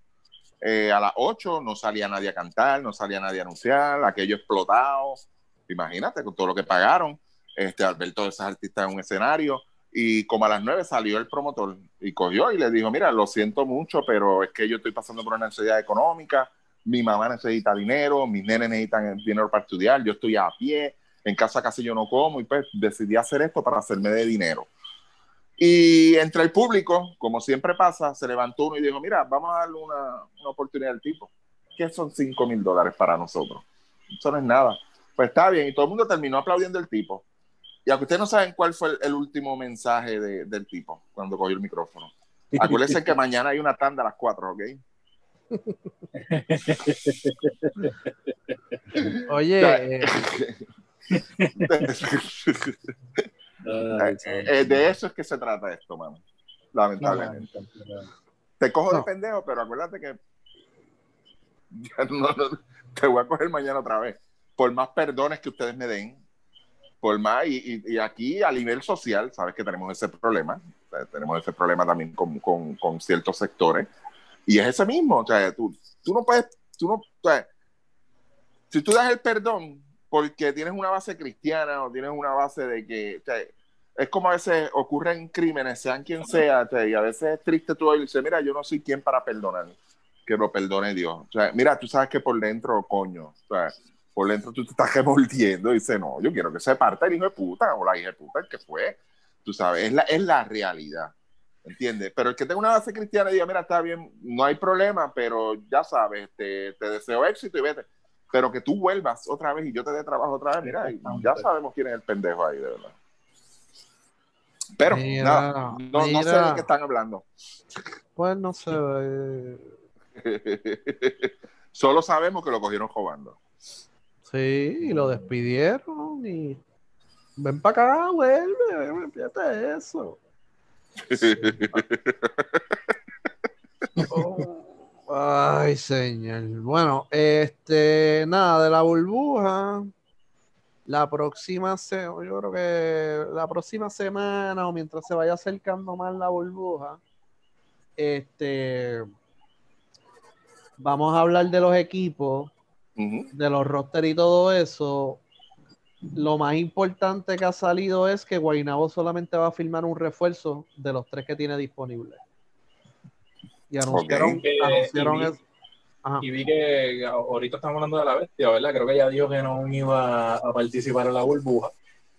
Speaker 1: eh, a las 8 no salía nadie a cantar, no salía nadie a anunciar, aquello explotado. Imagínate con todo lo que pagaron. Este, al ver todos esos artistas en un escenario. Y como a las 9 salió el promotor y cogió y le dijo: Mira, lo siento mucho, pero es que yo estoy pasando por una necesidad económica. Mi mamá necesita dinero, mis nenes necesitan dinero para estudiar, yo estoy a pie, en casa casi yo no como y pues decidí hacer esto para hacerme de dinero. Y entre el público, como siempre pasa, se levantó uno y dijo, mira, vamos a darle una, una oportunidad al tipo. ¿Qué son 5 mil dólares para nosotros? Eso no es nada. Pues está bien, y todo el mundo terminó aplaudiendo al tipo. Y aunque ustedes no saben cuál fue el, el último mensaje de- del tipo cuando cogió el micrófono. Acuérdense que mañana hay una tanda a las 4, ¿ok?
Speaker 2: Oye, eh,
Speaker 1: Eh, eh, de eso es que se trata esto, mano. Lamentablemente. Te cojo de
Speaker 2: No.
Speaker 1: pendejo, pero acuérdate que ya no- no- te voy a coger mañana otra vez. Por más perdones que ustedes me den, por más, y, y- y aquí a nivel social, sabes que tenemos ese problema, tenemos ese problema también con, con- con ciertos sectores, y es ese mismo, o sea, tú, tú no puedes, tú no, o sea, si tú das el perdón porque tienes una base cristiana o tienes una base de que, o sea, es como a veces ocurren crímenes, sean quien sea, o sea, y a veces es triste tú y dices, mira, yo no soy quien para perdonar, que lo perdone Dios. O sea, mira, tú sabes que por dentro, coño, o sea, por dentro tú te estás remordiendo y dices, no, yo quiero que se parta el hijo de puta o la hija de puta, el que fue. Tú sabes, es la, es la realidad. ¿Entiendes? Pero el que tenga una base cristiana y diga, mira, está bien, no hay problema, pero ya sabes, te, te deseo éxito y vete. Pero que tú vuelvas otra vez y yo te dé trabajo otra vez, mira, ya sabemos quién es el pendejo ahí, de verdad. Pero,
Speaker 2: Mira,
Speaker 1: nada, no, no sé de qué están hablando.
Speaker 2: pues no sé. eh,
Speaker 1: Solo sabemos que lo cogieron robando.
Speaker 2: Sí, y lo despidieron y ven para acá, vuelve, fíjate eso. Oh, Ay, señor. Bueno, este, nada, de la burbuja. La próxima se, yo creo que la próxima semana o mientras se vaya acercando más la burbuja, este, vamos a hablar de los equipos de los roster y todo eso. Lo más importante que ha salido es que Guaynabo solamente va a firmar un refuerzo de los tres que tiene disponibles. Y anunciaron,
Speaker 3: Ok.
Speaker 2: anunciaron
Speaker 3: Y vi-. Y vi que ahorita estamos hablando de la bestia, ¿verdad? Creo que ella dijo que no iba a participar en la burbuja.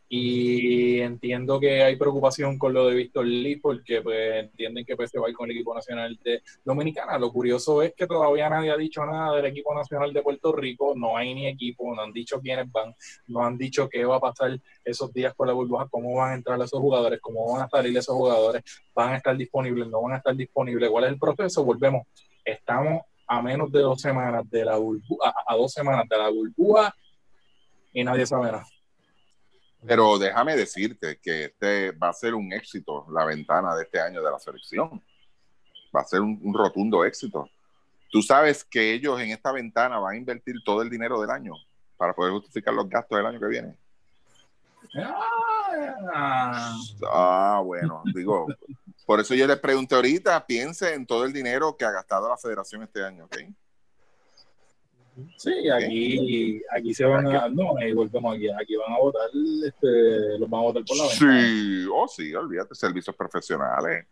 Speaker 3: Y entiendo que hay preocupación con lo de Víctor Lee porque pues, entienden que pues, se va a ir con el equipo nacional de Dominicana. Lo curioso es que todavía nadie ha dicho nada del equipo nacional de Puerto Rico. No hay ni equipo, no han dicho quiénes van, no han dicho qué va a pasar esos días con la burbuja, cómo van a entrar esos jugadores, cómo van a salir esos jugadores, van a estar disponibles, no van a estar disponibles. ¿Cuál es el proceso? Volvemos. Estamos a menos de dos semanas de la burbuja, a, a dos semanas de la burbuja y nadie sabe nada.
Speaker 1: Pero déjame decirte que este va a ser un éxito, la ventana de este año de la selección. Va a ser un, un rotundo éxito. Tú sabes que ellos en esta ventana van a invertir todo el dinero del año para poder justificar los gastos del año que viene.
Speaker 3: Ah,
Speaker 1: bueno, digo, por eso yo les pregunté ahorita, piense en todo el dinero que ha gastado la federación este año, ¿ok?
Speaker 3: Sí, aquí, aquí se van a, no, y volvemos aquí, aquí van a votar, este, los van a votar por la ventana.
Speaker 1: Sí, oh sí, olvídate, servicios profesionales.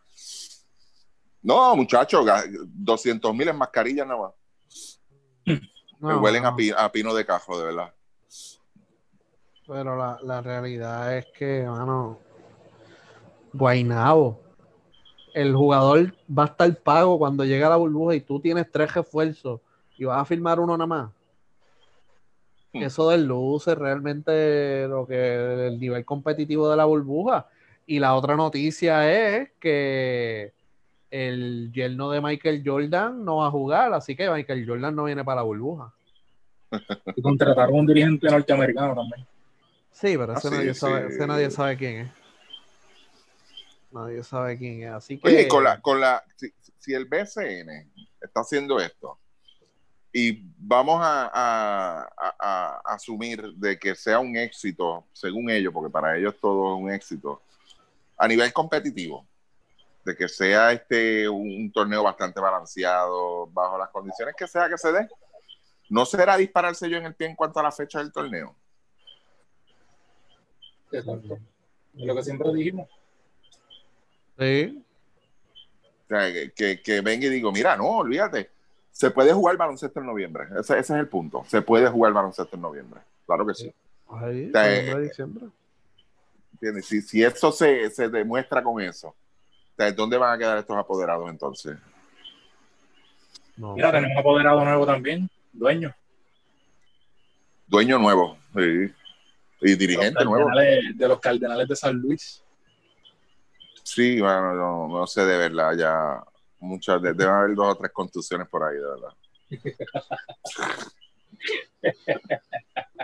Speaker 1: No, muchachos, 200 mil en mascarillas nada más.
Speaker 2: No,
Speaker 1: Me huelen
Speaker 2: no,
Speaker 1: a, pi- a pino de cajo, de verdad.
Speaker 2: Pero la, la realidad es que, mano, Guainabo, el jugador va a estar pago cuando llega la burbuja y tú tienes tres refuerzos y vas a firmar uno nada más.
Speaker 1: Hmm.
Speaker 2: Eso desluce realmente lo que el nivel competitivo de la burbuja. Y la otra noticia es que el yerno de Michael Jordan no va a jugar, así que Michael Jordan no viene para la burbuja.
Speaker 3: Y contrataron un dirigente norteamericano también.
Speaker 2: Sí, pero
Speaker 1: Ah,
Speaker 2: ese,
Speaker 1: sí,
Speaker 2: nadie
Speaker 1: sí.
Speaker 2: sabe, ese nadie sabe quién es. Nadie sabe quién es. Así que.
Speaker 1: Oye, con la, con la, si, si el BCN está haciendo esto y vamos a, a- a- a asumir de que sea un éxito, según ellos, porque para ellos todo es un éxito, a nivel competitivo, de que sea este un torneo bastante balanceado, bajo las condiciones que sea que se dé, no será dispararse yo en el pie en cuanto a la fecha del torneo.
Speaker 3: Exacto. Es lo que siempre dijimos.
Speaker 2: Sí.
Speaker 1: O sea, que, que, que venga y digo, mira, no, olvídate, se puede jugar baloncesto en noviembre. Ese, ese es el punto. Se puede jugar baloncesto en noviembre. Claro que sí.
Speaker 2: Ahí,
Speaker 1: sea,
Speaker 2: diciembre.
Speaker 1: ¿Entiendes? Si, si eso se, se demuestra con eso, o sea, ¿dónde van a quedar estos apoderados entonces?
Speaker 2: No
Speaker 3: Mira, tenemos un apoderado nuevo también, dueño.
Speaker 1: Dueño nuevo sí. y dirigente nuevo.
Speaker 3: De los Cardenales de San Luis.
Speaker 1: Sí, bueno, no, no sé de verdad, ya muchas, de- deben haber dos o tres contusiones por ahí, de verdad.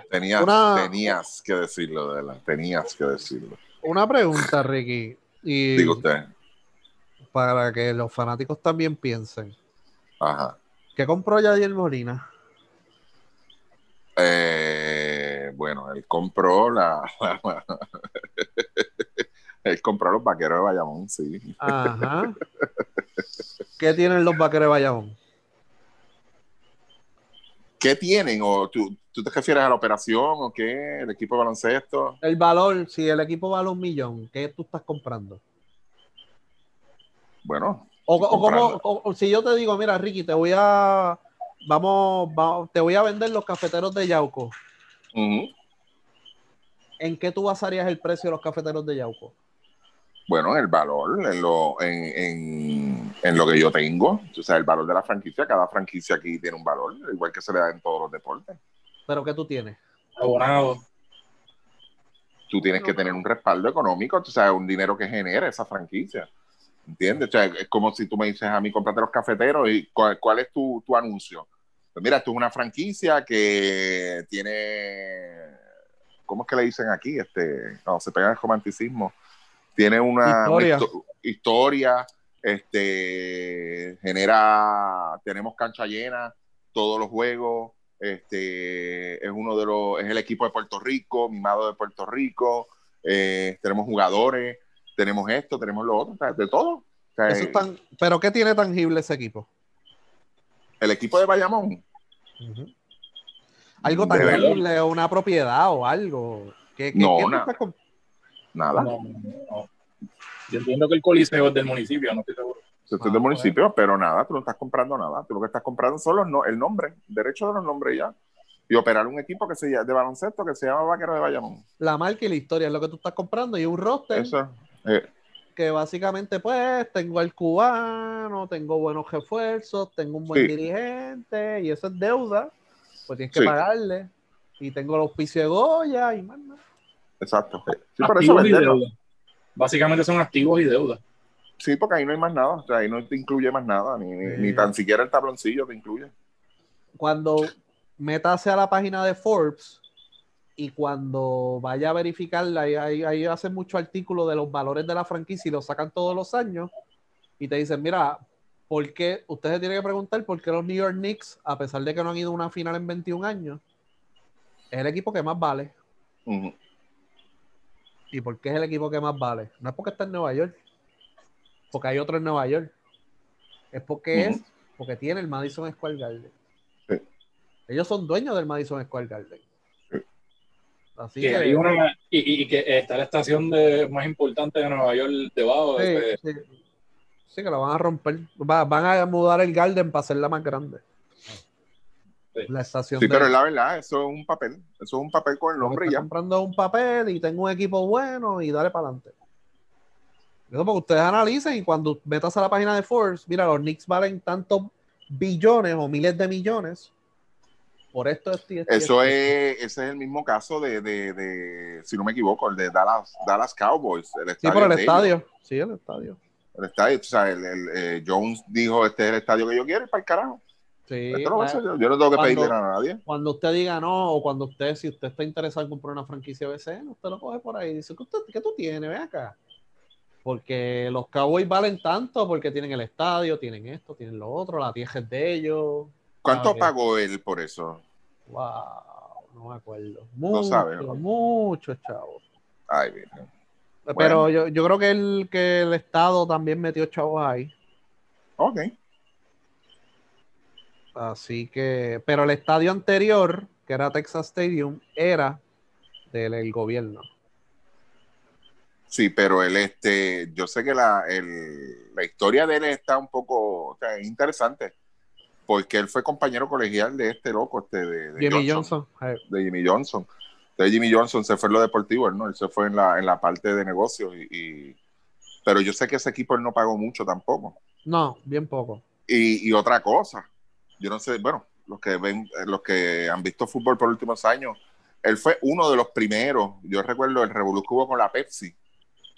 Speaker 1: Tenías,
Speaker 2: Una-
Speaker 1: tenías que decirlo, de verdad, tenías que decirlo.
Speaker 2: Una pregunta, Ricky. Y
Speaker 1: Diga usted.
Speaker 2: para que los fanáticos también piensen.
Speaker 1: Ajá.
Speaker 2: ¿Qué compró Yadier Molina?
Speaker 1: Eh, bueno, él compró la, él compró los vaqueros de Bayamón, sí.
Speaker 2: Ajá. ¿Qué tienen los vaqueros de Bayamón?
Speaker 1: ¿Qué tienen? ¿O tú, tú te refieres a la operación o qué? ¿El equipo de baloncesto?
Speaker 2: El valor, si el equipo vale un millón, ¿qué tú estás comprando?
Speaker 1: Bueno,
Speaker 2: O, o
Speaker 1: Comprando.
Speaker 2: como, o- si yo te digo, mira, Ricky, te voy a, vamos, va- te voy a vender los cafeteros de Yauco. ¿En qué tú basarías el precio de los cafeteros de Yauco?
Speaker 1: Bueno, el valor en lo, en, en- en lo que yo tengo, o sea, el valor de la franquicia, cada franquicia aquí tiene un valor, igual que se le da en todos los deportes.
Speaker 2: Pero ¿qué tú tienes?
Speaker 3: Abonado.
Speaker 1: Tú tienes que tener un respaldo económico, o sea, un dinero que genere esa franquicia. ¿Entiendes? O sea, es como si tú me dices a mí, cómprate los cafeteros y cuál, cuál es tu, tu anuncio. Pues mira, esto es una franquicia que tiene, ¿cómo es que le dicen aquí? Este, no, se pega el romanticismo. Tiene una una
Speaker 2: Historia.
Speaker 1: histo- historia, este, genera, tenemos cancha llena, todos los juegos, este, es uno de los, es el equipo de Puerto Rico, mimado de Puerto Rico, eh, tenemos jugadores, tenemos esto, tenemos lo otro, o sea, de todo. O sea,
Speaker 2: Eso es tan- ¿Pero qué tiene tangible ese equipo?
Speaker 1: El equipo de Bayamón,
Speaker 2: Algo tangible, una propiedad o algo. ¿Qué, qué,
Speaker 1: No,
Speaker 2: qué tú
Speaker 1: nada.
Speaker 2: estás comp-
Speaker 1: Nada.
Speaker 3: No, no, no. Yo entiendo que el coliseo es del municipio, no estoy seguro.
Speaker 1: Esto es
Speaker 2: Ah,
Speaker 1: del municipio, pero nada, tú no estás comprando nada. Tú lo que estás comprando son los no- el nombre, derecho de los nombres ya. Y operar un equipo que se llama, de baloncesto que se llama Vaquero de Bayamón.
Speaker 2: La marca y la historia es lo que tú estás comprando y un roster
Speaker 1: Eso. eh,
Speaker 2: que básicamente pues tengo al cubano, tengo buenos refuerzos, tengo un buen
Speaker 1: Sí.
Speaker 2: dirigente y eso es deuda, pues tienes que
Speaker 1: Sí.
Speaker 2: pagarle. Y tengo el auspicio de Goya y más nada.
Speaker 1: Exacto. Sí, por eso
Speaker 3: Activos y
Speaker 1: venderlo.
Speaker 3: deuda. Básicamente son activos y deuda.
Speaker 1: Sí, porque ahí no hay más nada. O sea, ahí no te incluye más nada. Ni, ni- tan siquiera el tabloncillo te incluye.
Speaker 2: Cuando métase a la página de Forbes y cuando vaya a verificarla, ahí, ahí, ahí hacen muchos artículos de los valores de la franquicia y los sacan todos los años y te dicen, mira, ¿por qué? Ustedes tienen que preguntar por qué los New York Knicks, a pesar de que no han ido a una final en 21 años, es el equipo que más vale.
Speaker 1: Ujú.
Speaker 2: ¿Y por qué es el equipo que más vale? No es porque está en Nueva York, porque hay otro en Nueva York. Es porque es porque tiene el Madison Square Garden.
Speaker 1: Sí.
Speaker 2: Ellos son dueños del Madison Square Garden.
Speaker 1: Sí.
Speaker 2: Así
Speaker 3: Que
Speaker 2: que,
Speaker 3: hay una, y, que está la estación de, más importante de Nueva York debajo.
Speaker 2: sí,
Speaker 3: este,
Speaker 2: sí. Sí, que la van a romper. Va- van a mudar el Garden para hacerla más grande.
Speaker 3: Sí.
Speaker 2: La estación
Speaker 1: Sí,
Speaker 2: de-
Speaker 1: pero es la verdad, eso es un papel. Eso es un papel con el nombre y ya.
Speaker 2: comprando un papel y tengo un equipo bueno y dale para adelante. Eso porque ustedes analicen y cuando metas a la página de Forbes, mira, los Knicks valen tantos billones o miles de millones por esto, y
Speaker 1: Eso es, ese es el mismo caso de, de, de, si no me equivoco, el de Dallas, Dallas Cowboys. El
Speaker 2: Sí, por el
Speaker 1: ellos.
Speaker 2: estadio. Sí, el estadio.
Speaker 1: El estadio, o sea, el, el, eh, Jones dijo, este es el estadio que yo quiero, y para el carajo.
Speaker 2: Sí,
Speaker 1: Esto lo voy a
Speaker 2: la-
Speaker 1: hacer yo. Yo no tengo que
Speaker 2: Cuando-
Speaker 1: pedirle nada a nadie.
Speaker 2: cuando usted diga no, o cuando usted, si usted está interesado en comprar una franquicia BCN, usted lo coge por ahí y dice, ¿qué, usted, qué tú tienes? Ve acá. Porque los Cowboys valen tanto porque tienen el estadio, tienen esto, tienen lo otro, la tierra es de ellos.
Speaker 1: ¿Cuánto
Speaker 2: Ah,
Speaker 1: pagó él por eso?
Speaker 2: Wow, no me acuerdo.
Speaker 1: No
Speaker 2: Mucho,
Speaker 1: sabe, ¿no?
Speaker 2: mucho, chavo.
Speaker 1: Ay, virgen.
Speaker 2: Pero yo, yo creo que el, que el Estado también metió chavos ahí.
Speaker 1: Ok.
Speaker 2: Así que, pero el estadio anterior, que era Texas Stadium, era del el gobierno.
Speaker 1: Sí, pero él, este, yo sé que la, el- la historia de él está un poco, o sea, es interesante, porque él fue compañero colegial de este loco, este, de, de
Speaker 2: Jimmy Johnson. eh,
Speaker 1: de Jimmy Johnson. Entonces Jimmy Johnson se fue en lo deportivo, él no, él se fue en la, en la parte de negocios y, y- pero yo sé que ese equipo él no pagó mucho tampoco.
Speaker 2: No, bien poco.
Speaker 1: Y, y otra cosa, yo no sé, bueno, los que ven, eh, los que han visto fútbol por los últimos años, él fue uno de los primeros, yo recuerdo el revolú que hubo con la Pepsi,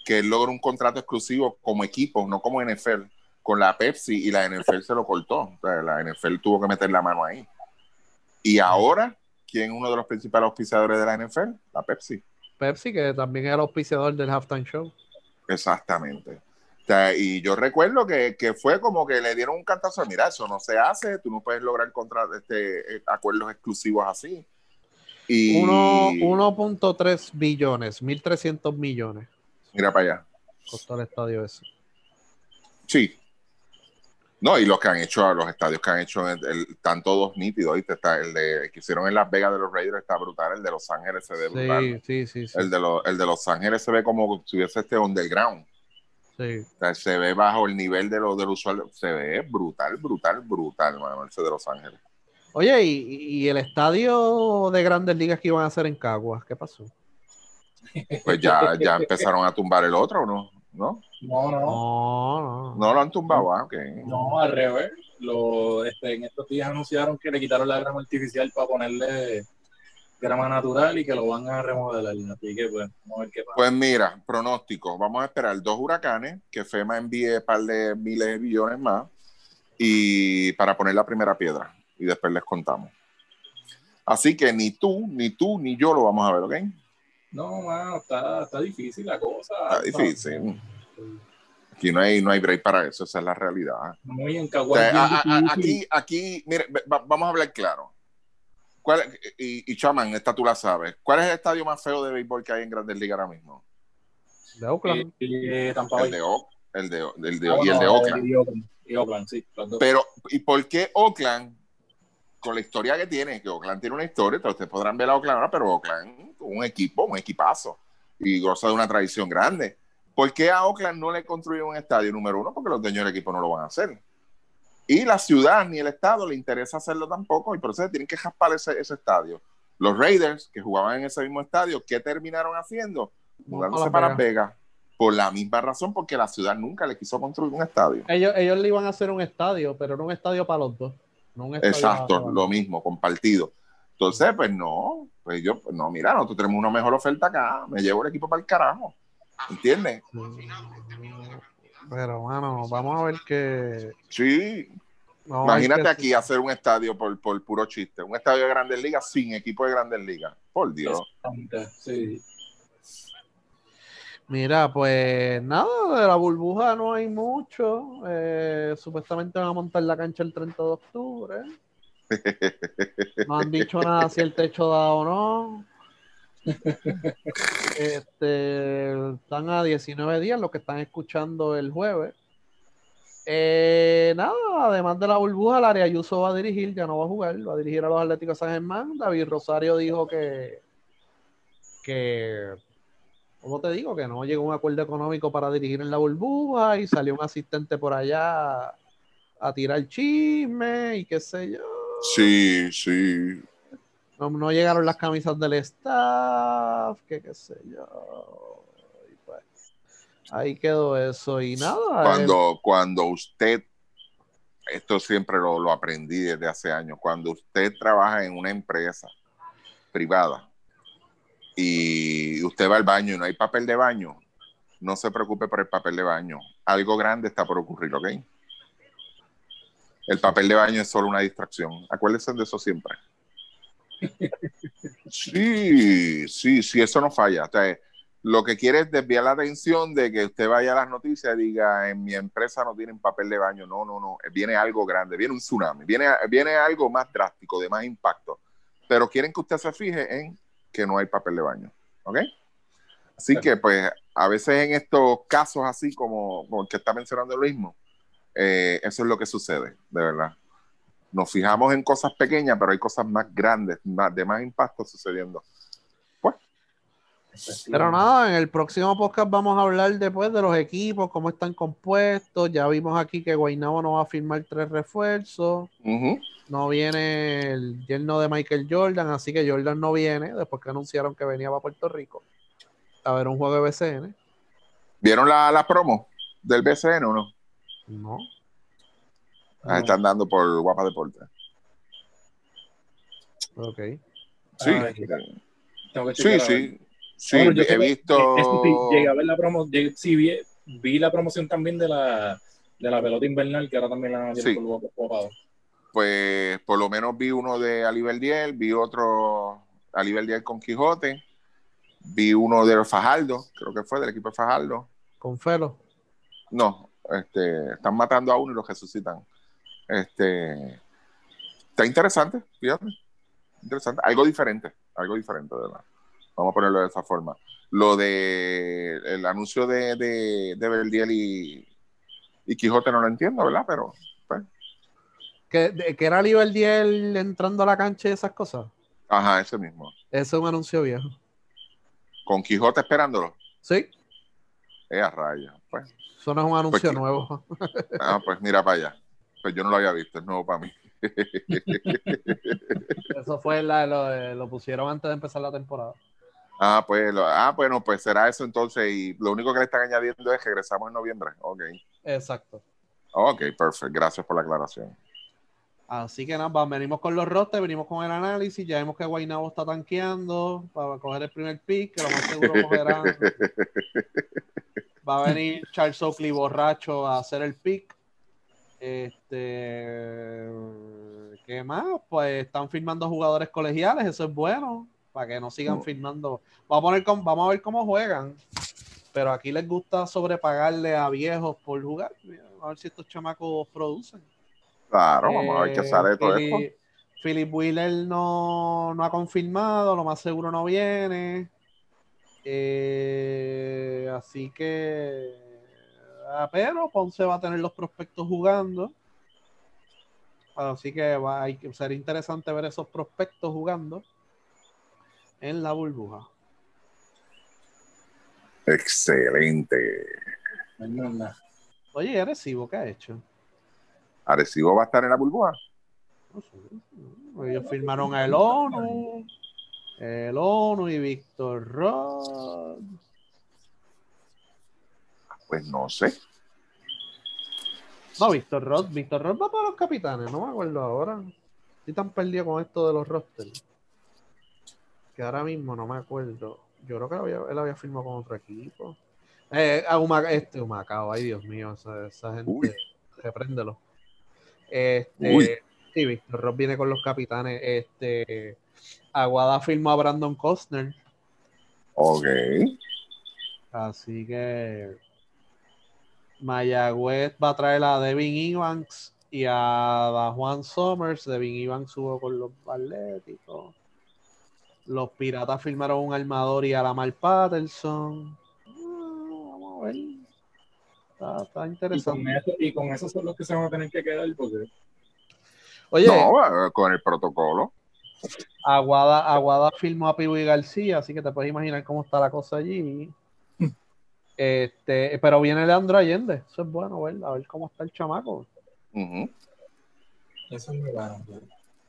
Speaker 1: que él logró un contrato exclusivo como equipo, no como NFL, con la Pepsi y la NFL se lo cortó. O sea, la NFL tuvo que meter la mano ahí. Y ahora, ¿quién es uno de los principales auspiciadores de la NFL? La Pepsi.
Speaker 2: Pepsi, que también era auspiciador del halftime show.
Speaker 1: Exactamente. Sea, y yo recuerdo que, que fue como que le dieron un cantazo, mira, eso no se hace, tú no puedes lograr contra, este, eh, acuerdos exclusivos así. Y
Speaker 2: Uno- 1.3 billones, 1.300 millones
Speaker 1: mira para allá.
Speaker 2: costó el estadio ese.
Speaker 1: Sí. No, y los que han hecho, los estadios que han hecho, el- el- están todos nítidos, ¿viste? Está el de, que hicieron en Las Vegas de los Raiders está brutal, el de Los Ángeles se ve brutal.
Speaker 2: Sí, sí, sí, sí.
Speaker 1: El de, los, el de Los Ángeles se ve como si hubiese este underground.
Speaker 2: Sí.
Speaker 1: O sea, se ve bajo el nivel de lo del usuario. Se ve brutal, brutal, brutal, mano, ese de Los Ángeles.
Speaker 2: Oye, ¿y, y el estadio de grandes ligas que iban a hacer en Caguas? ¿Qué pasó?
Speaker 1: Pues ya, ya empezaron a tumbar el otro, ¿o ¿no? ¿No?
Speaker 3: No, no,
Speaker 2: No, no.
Speaker 1: No lo han tumbado, ah, ok.
Speaker 3: no, al revés. Lo, este, en estos días anunciaron que le quitaron la grama artificial para ponerle grama natural y que lo van a remodelar. Así que, pues, vamos a ver qué pasa.
Speaker 1: Pues mira, pronóstico. Vamos a esperar dos huracanes, que FEMA envíe un par de miles de billones más, y para poner la primera piedra. Y después les contamos. Así que ni tú, ni tú, ni yo lo vamos a ver, ¿ok?
Speaker 3: No, mano, está, está difícil la cosa.
Speaker 1: Está difícil. Aquí no hay, no hay break para eso, esa es la realidad.
Speaker 3: Muy en
Speaker 1: O
Speaker 3: Caguas.
Speaker 1: sea,
Speaker 3: bien
Speaker 1: a- a-
Speaker 3: difícil.
Speaker 1: aquí, aquí, mire, va- vamos a hablar claro. ¿Cuál, y, y Chaman, esta tú la sabes. ¿Cuál es el estadio más feo de béisbol que hay en Grandes Ligas ahora mismo?
Speaker 2: De Oakland.
Speaker 3: Eh, eh, Tampa
Speaker 1: El de, Oak- el de, el de-
Speaker 3: Ah,
Speaker 1: y el de Oakland.
Speaker 3: Y Oakland, y Oakland, sí.
Speaker 1: Pero, ¿y por qué Oakland, con la historia que tiene, que Oakland tiene una historia, entonces ustedes podrán ver a Oakland ahora, pero Oakland un equipo, un equipazo, y goza de una tradición grande. ¿Por qué a Oakland no le construyen un estadio número uno? Porque los dueños del equipo no lo van a hacer. Y la ciudad ni el estado le interesa hacerlo tampoco, y por eso tienen que jaspar ese, ese estadio. Los Raiders, que jugaban en ese mismo estadio, ¿qué terminaron haciendo? Mudándose para Las
Speaker 2: Vegas.
Speaker 1: Por la misma razón, porque la ciudad nunca le quiso construir un estadio.
Speaker 2: Ellos, ellos le iban a hacer un estadio, pero era un estadio para los dos. No un
Speaker 1: Exacto,
Speaker 2: para-
Speaker 1: lo mismo, compartido. Entonces, pues no, pues yo, pues no, mira, nosotros tenemos una mejor oferta acá, me llevo el equipo para el carajo, ¿entiendes?
Speaker 2: Pero, mano, vamos a ver que.
Speaker 1: Sí,
Speaker 2: vamos
Speaker 1: imagínate
Speaker 2: que-
Speaker 1: aquí hacer un estadio por, por puro chiste, un estadio de Grandes Ligas sin equipo de Grandes Ligas, por Dios.
Speaker 3: Sí.
Speaker 2: Mira, pues nada, de la burbuja no hay mucho. Eh, supuestamente van a montar la cancha el 30 de octubre. No han dicho nada si el techo da o no. Este, están a 19 días los que están escuchando el jueves. Eh, nada, además de la burbuja, área Ayuso va a dirigir, ya no va a jugar, va a dirigir a los Atléticos de San Germán. David Rosario dijo que, que, ¿cómo te digo? Que no llegó a un acuerdo económico para dirigir en la burbuja y salió un asistente por allá a, a tirar chisme y qué sé yo.
Speaker 1: Sí, sí.
Speaker 2: No, no llegaron las camisas del staff, que qué sé yo. Y pues, ahí quedó eso y nada. eh,
Speaker 1: Cuando, cuando usted, esto siempre lo, lo aprendí desde hace años, cuando usted trabaja en una empresa privada y usted va al baño y no hay papel de baño, no se preocupe por el papel de baño. Algo grande está por ocurrir, ¿ok? El papel de baño es solo una distracción. Acuérdense de eso siempre. Sí, sí, sí, eso no falla. O sea, lo que quiere es desviar la atención de que usted vaya a las noticias y diga, en mi empresa no tienen papel de baño. No, no, no. Viene algo grande, viene un tsunami, viene, viene algo más drástico, de más impacto. Pero quieren que usted se fije en que no hay papel de baño. ¿Ok? Así que, pues, a veces en estos casos así como, como el que está mencionando el mismo, eh, eso es lo que sucede, de verdad. Nos fijamos en cosas pequeñas, pero hay cosas más grandes, más, de más impacto sucediendo.
Speaker 2: Pero nada, en el próximo podcast vamos a hablar después de los equipos, cómo están compuestos. Ya vimos aquí que Guaynabo no va a firmar tres refuerzos. No viene el yerno de Michael Jordan, así que Jordan no viene después que anunciaron que venía para Puerto Rico a ver un juego de BCN.
Speaker 1: ¿Vieron la, la promo del BCN o no?
Speaker 2: No.
Speaker 1: Ah, Están dando por Guapa Deporte.
Speaker 2: Ok.
Speaker 1: Sí,
Speaker 3: Tengo que
Speaker 1: sí,
Speaker 3: ver.
Speaker 1: sí. Sí,
Speaker 3: Bueno, yo sé
Speaker 1: he visto.
Speaker 3: Eso sí, llegué a ver la promo, llegué- sí, vi, vi la promoción también de la, de la pelota invernal, que ahora también la han
Speaker 1: Sí.
Speaker 3: por Guapa.
Speaker 1: Pues por lo menos vi uno de Aliberdiel, vi otro Aliberdiel con Quijote, vi uno de Fajardo, creo que fue del equipo de Fajardo.
Speaker 2: Con Felo.
Speaker 1: No, este, están matando a uno y lo resucitan. Este, está interesante, fíjate. Interesante. Algo diferente, algo diferente, verdad. Vamos a ponerlo de esa forma. Lo de el anuncio de, de, de Verdiel y, y Quijote no lo entiendo, ¿verdad? Pero pues,
Speaker 2: Que, de- que era Liberdiel entrando a la cancha y esas cosas.
Speaker 1: ajá, ese mismo.
Speaker 2: Ese es un anuncio viejo.
Speaker 1: Con Quijote esperándolo.
Speaker 2: Sí,
Speaker 1: Eh, a raya. Pues,
Speaker 2: eso no es un anuncio
Speaker 1: que-
Speaker 2: nuevo.
Speaker 1: ah, pues mira para allá. Pues yo no lo había visto, es nuevo para mí.
Speaker 2: Eso fue la, lo, lo pusieron antes de empezar la temporada.
Speaker 1: Ah, pues, lo- ah, bueno, pues será eso entonces. Y lo único que le están añadiendo es que regresamos en noviembre. Ok.
Speaker 2: Exacto.
Speaker 1: Ok, perfecto. Gracias por la aclaración.
Speaker 2: Así que nada, venimos con los rosters, venimos con el análisis, ya vemos que Guaynabo está tanqueando para coger el primer pick, que lo más seguro cogerá. Va a venir Charles Oakley borracho a hacer el pick. Este, ¿qué más? Pues están firmando jugadores colegiales, eso es bueno, para que no sigan
Speaker 1: Mm.
Speaker 2: firmando. Vamos a, cómo- vamos a ver cómo juegan, pero aquí les gusta sobrepagarle a viejos por jugar. A ver si estos chamacos producen.
Speaker 1: Claro, vamos a ver qué
Speaker 2: Eh,
Speaker 1: sale de todo esto.
Speaker 2: Philip Wheeler no, no ha confirmado, lo más seguro no viene. Eh, así que. Ah, Pero Ponce va a tener los prospectos jugando. Así que va, hay que ser interesante ver esos prospectos jugando en la burbuja.
Speaker 1: Excelente.
Speaker 2: Oye, Arecibo, ¿qué ha hecho?
Speaker 1: Arecibo va a estar en la burbuja.
Speaker 2: No sé. Ellos firmaron a el ONU, el ONU y Víctor Rod.
Speaker 1: Pues no sé.
Speaker 2: No, Víctor Rod, Víctor Rod va para los capitanes, no me acuerdo ahora. Estoy tan perdido con esto de los rosters. Que ahora mismo no me acuerdo. Yo creo que él había, él había firmado con otro equipo. Eh, a Huma- este Humacao, ay Dios mío, esa, esa gente,
Speaker 1: Uy.
Speaker 2: repréndelo. Este,
Speaker 1: Uy.
Speaker 2: sí, Víctor Rod viene con los capitanes. Este, Aguada firmó a Brandon Costner.
Speaker 1: Ok.
Speaker 2: Así que Mayagüez va a traer a Devin Evans y a Juan Somers. Devin Evans subió con los Atléticos. Los Piratas firmaron un armador y a Lamar Patterson. Ah, vamos a ver. Está, está
Speaker 3: Y con,
Speaker 2: interesante.
Speaker 3: eso, y con eso son los que se van a tener que quedar porque
Speaker 2: Oye,
Speaker 1: No, eh, con el protocolo.
Speaker 2: Aguada, Aguada firmó a Piwi García, así que te puedes imaginar cómo está la cosa allí. Este, pero viene Leandro Allende, eso es bueno, ver, a ver cómo está el chamaco.
Speaker 3: Eso es muy bueno.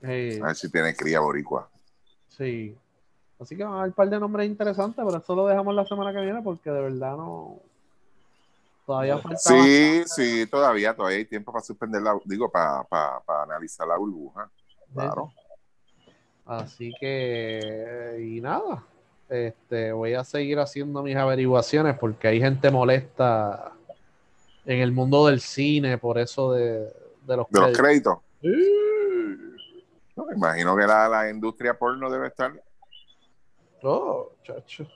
Speaker 1: A ver si tiene cría boricua.
Speaker 2: sí. Así que van a haber un par de nombres interesantes, pero eso lo dejamos la semana que viene porque de verdad no. Todavía falta
Speaker 1: Sí, sí, todavía, todavía hay tiempo para suspender la, digo, para, para, para analizar la burbuja. Claro.
Speaker 2: Así que, y nada, este, voy a seguir haciendo mis averiguaciones porque hay gente molesta en el mundo del cine por eso de, de los
Speaker 1: De los
Speaker 2: créditos.
Speaker 1: créditos. No, me imagino que la, la industria porno debe estar.
Speaker 2: Oh, chacho.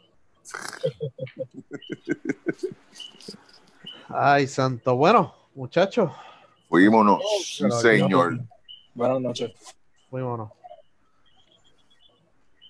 Speaker 2: Ay, santo. Bueno, muchachos,
Speaker 1: Fuímonos,
Speaker 3: no-
Speaker 1: señor.
Speaker 3: Buenas noches.
Speaker 2: fuímonos.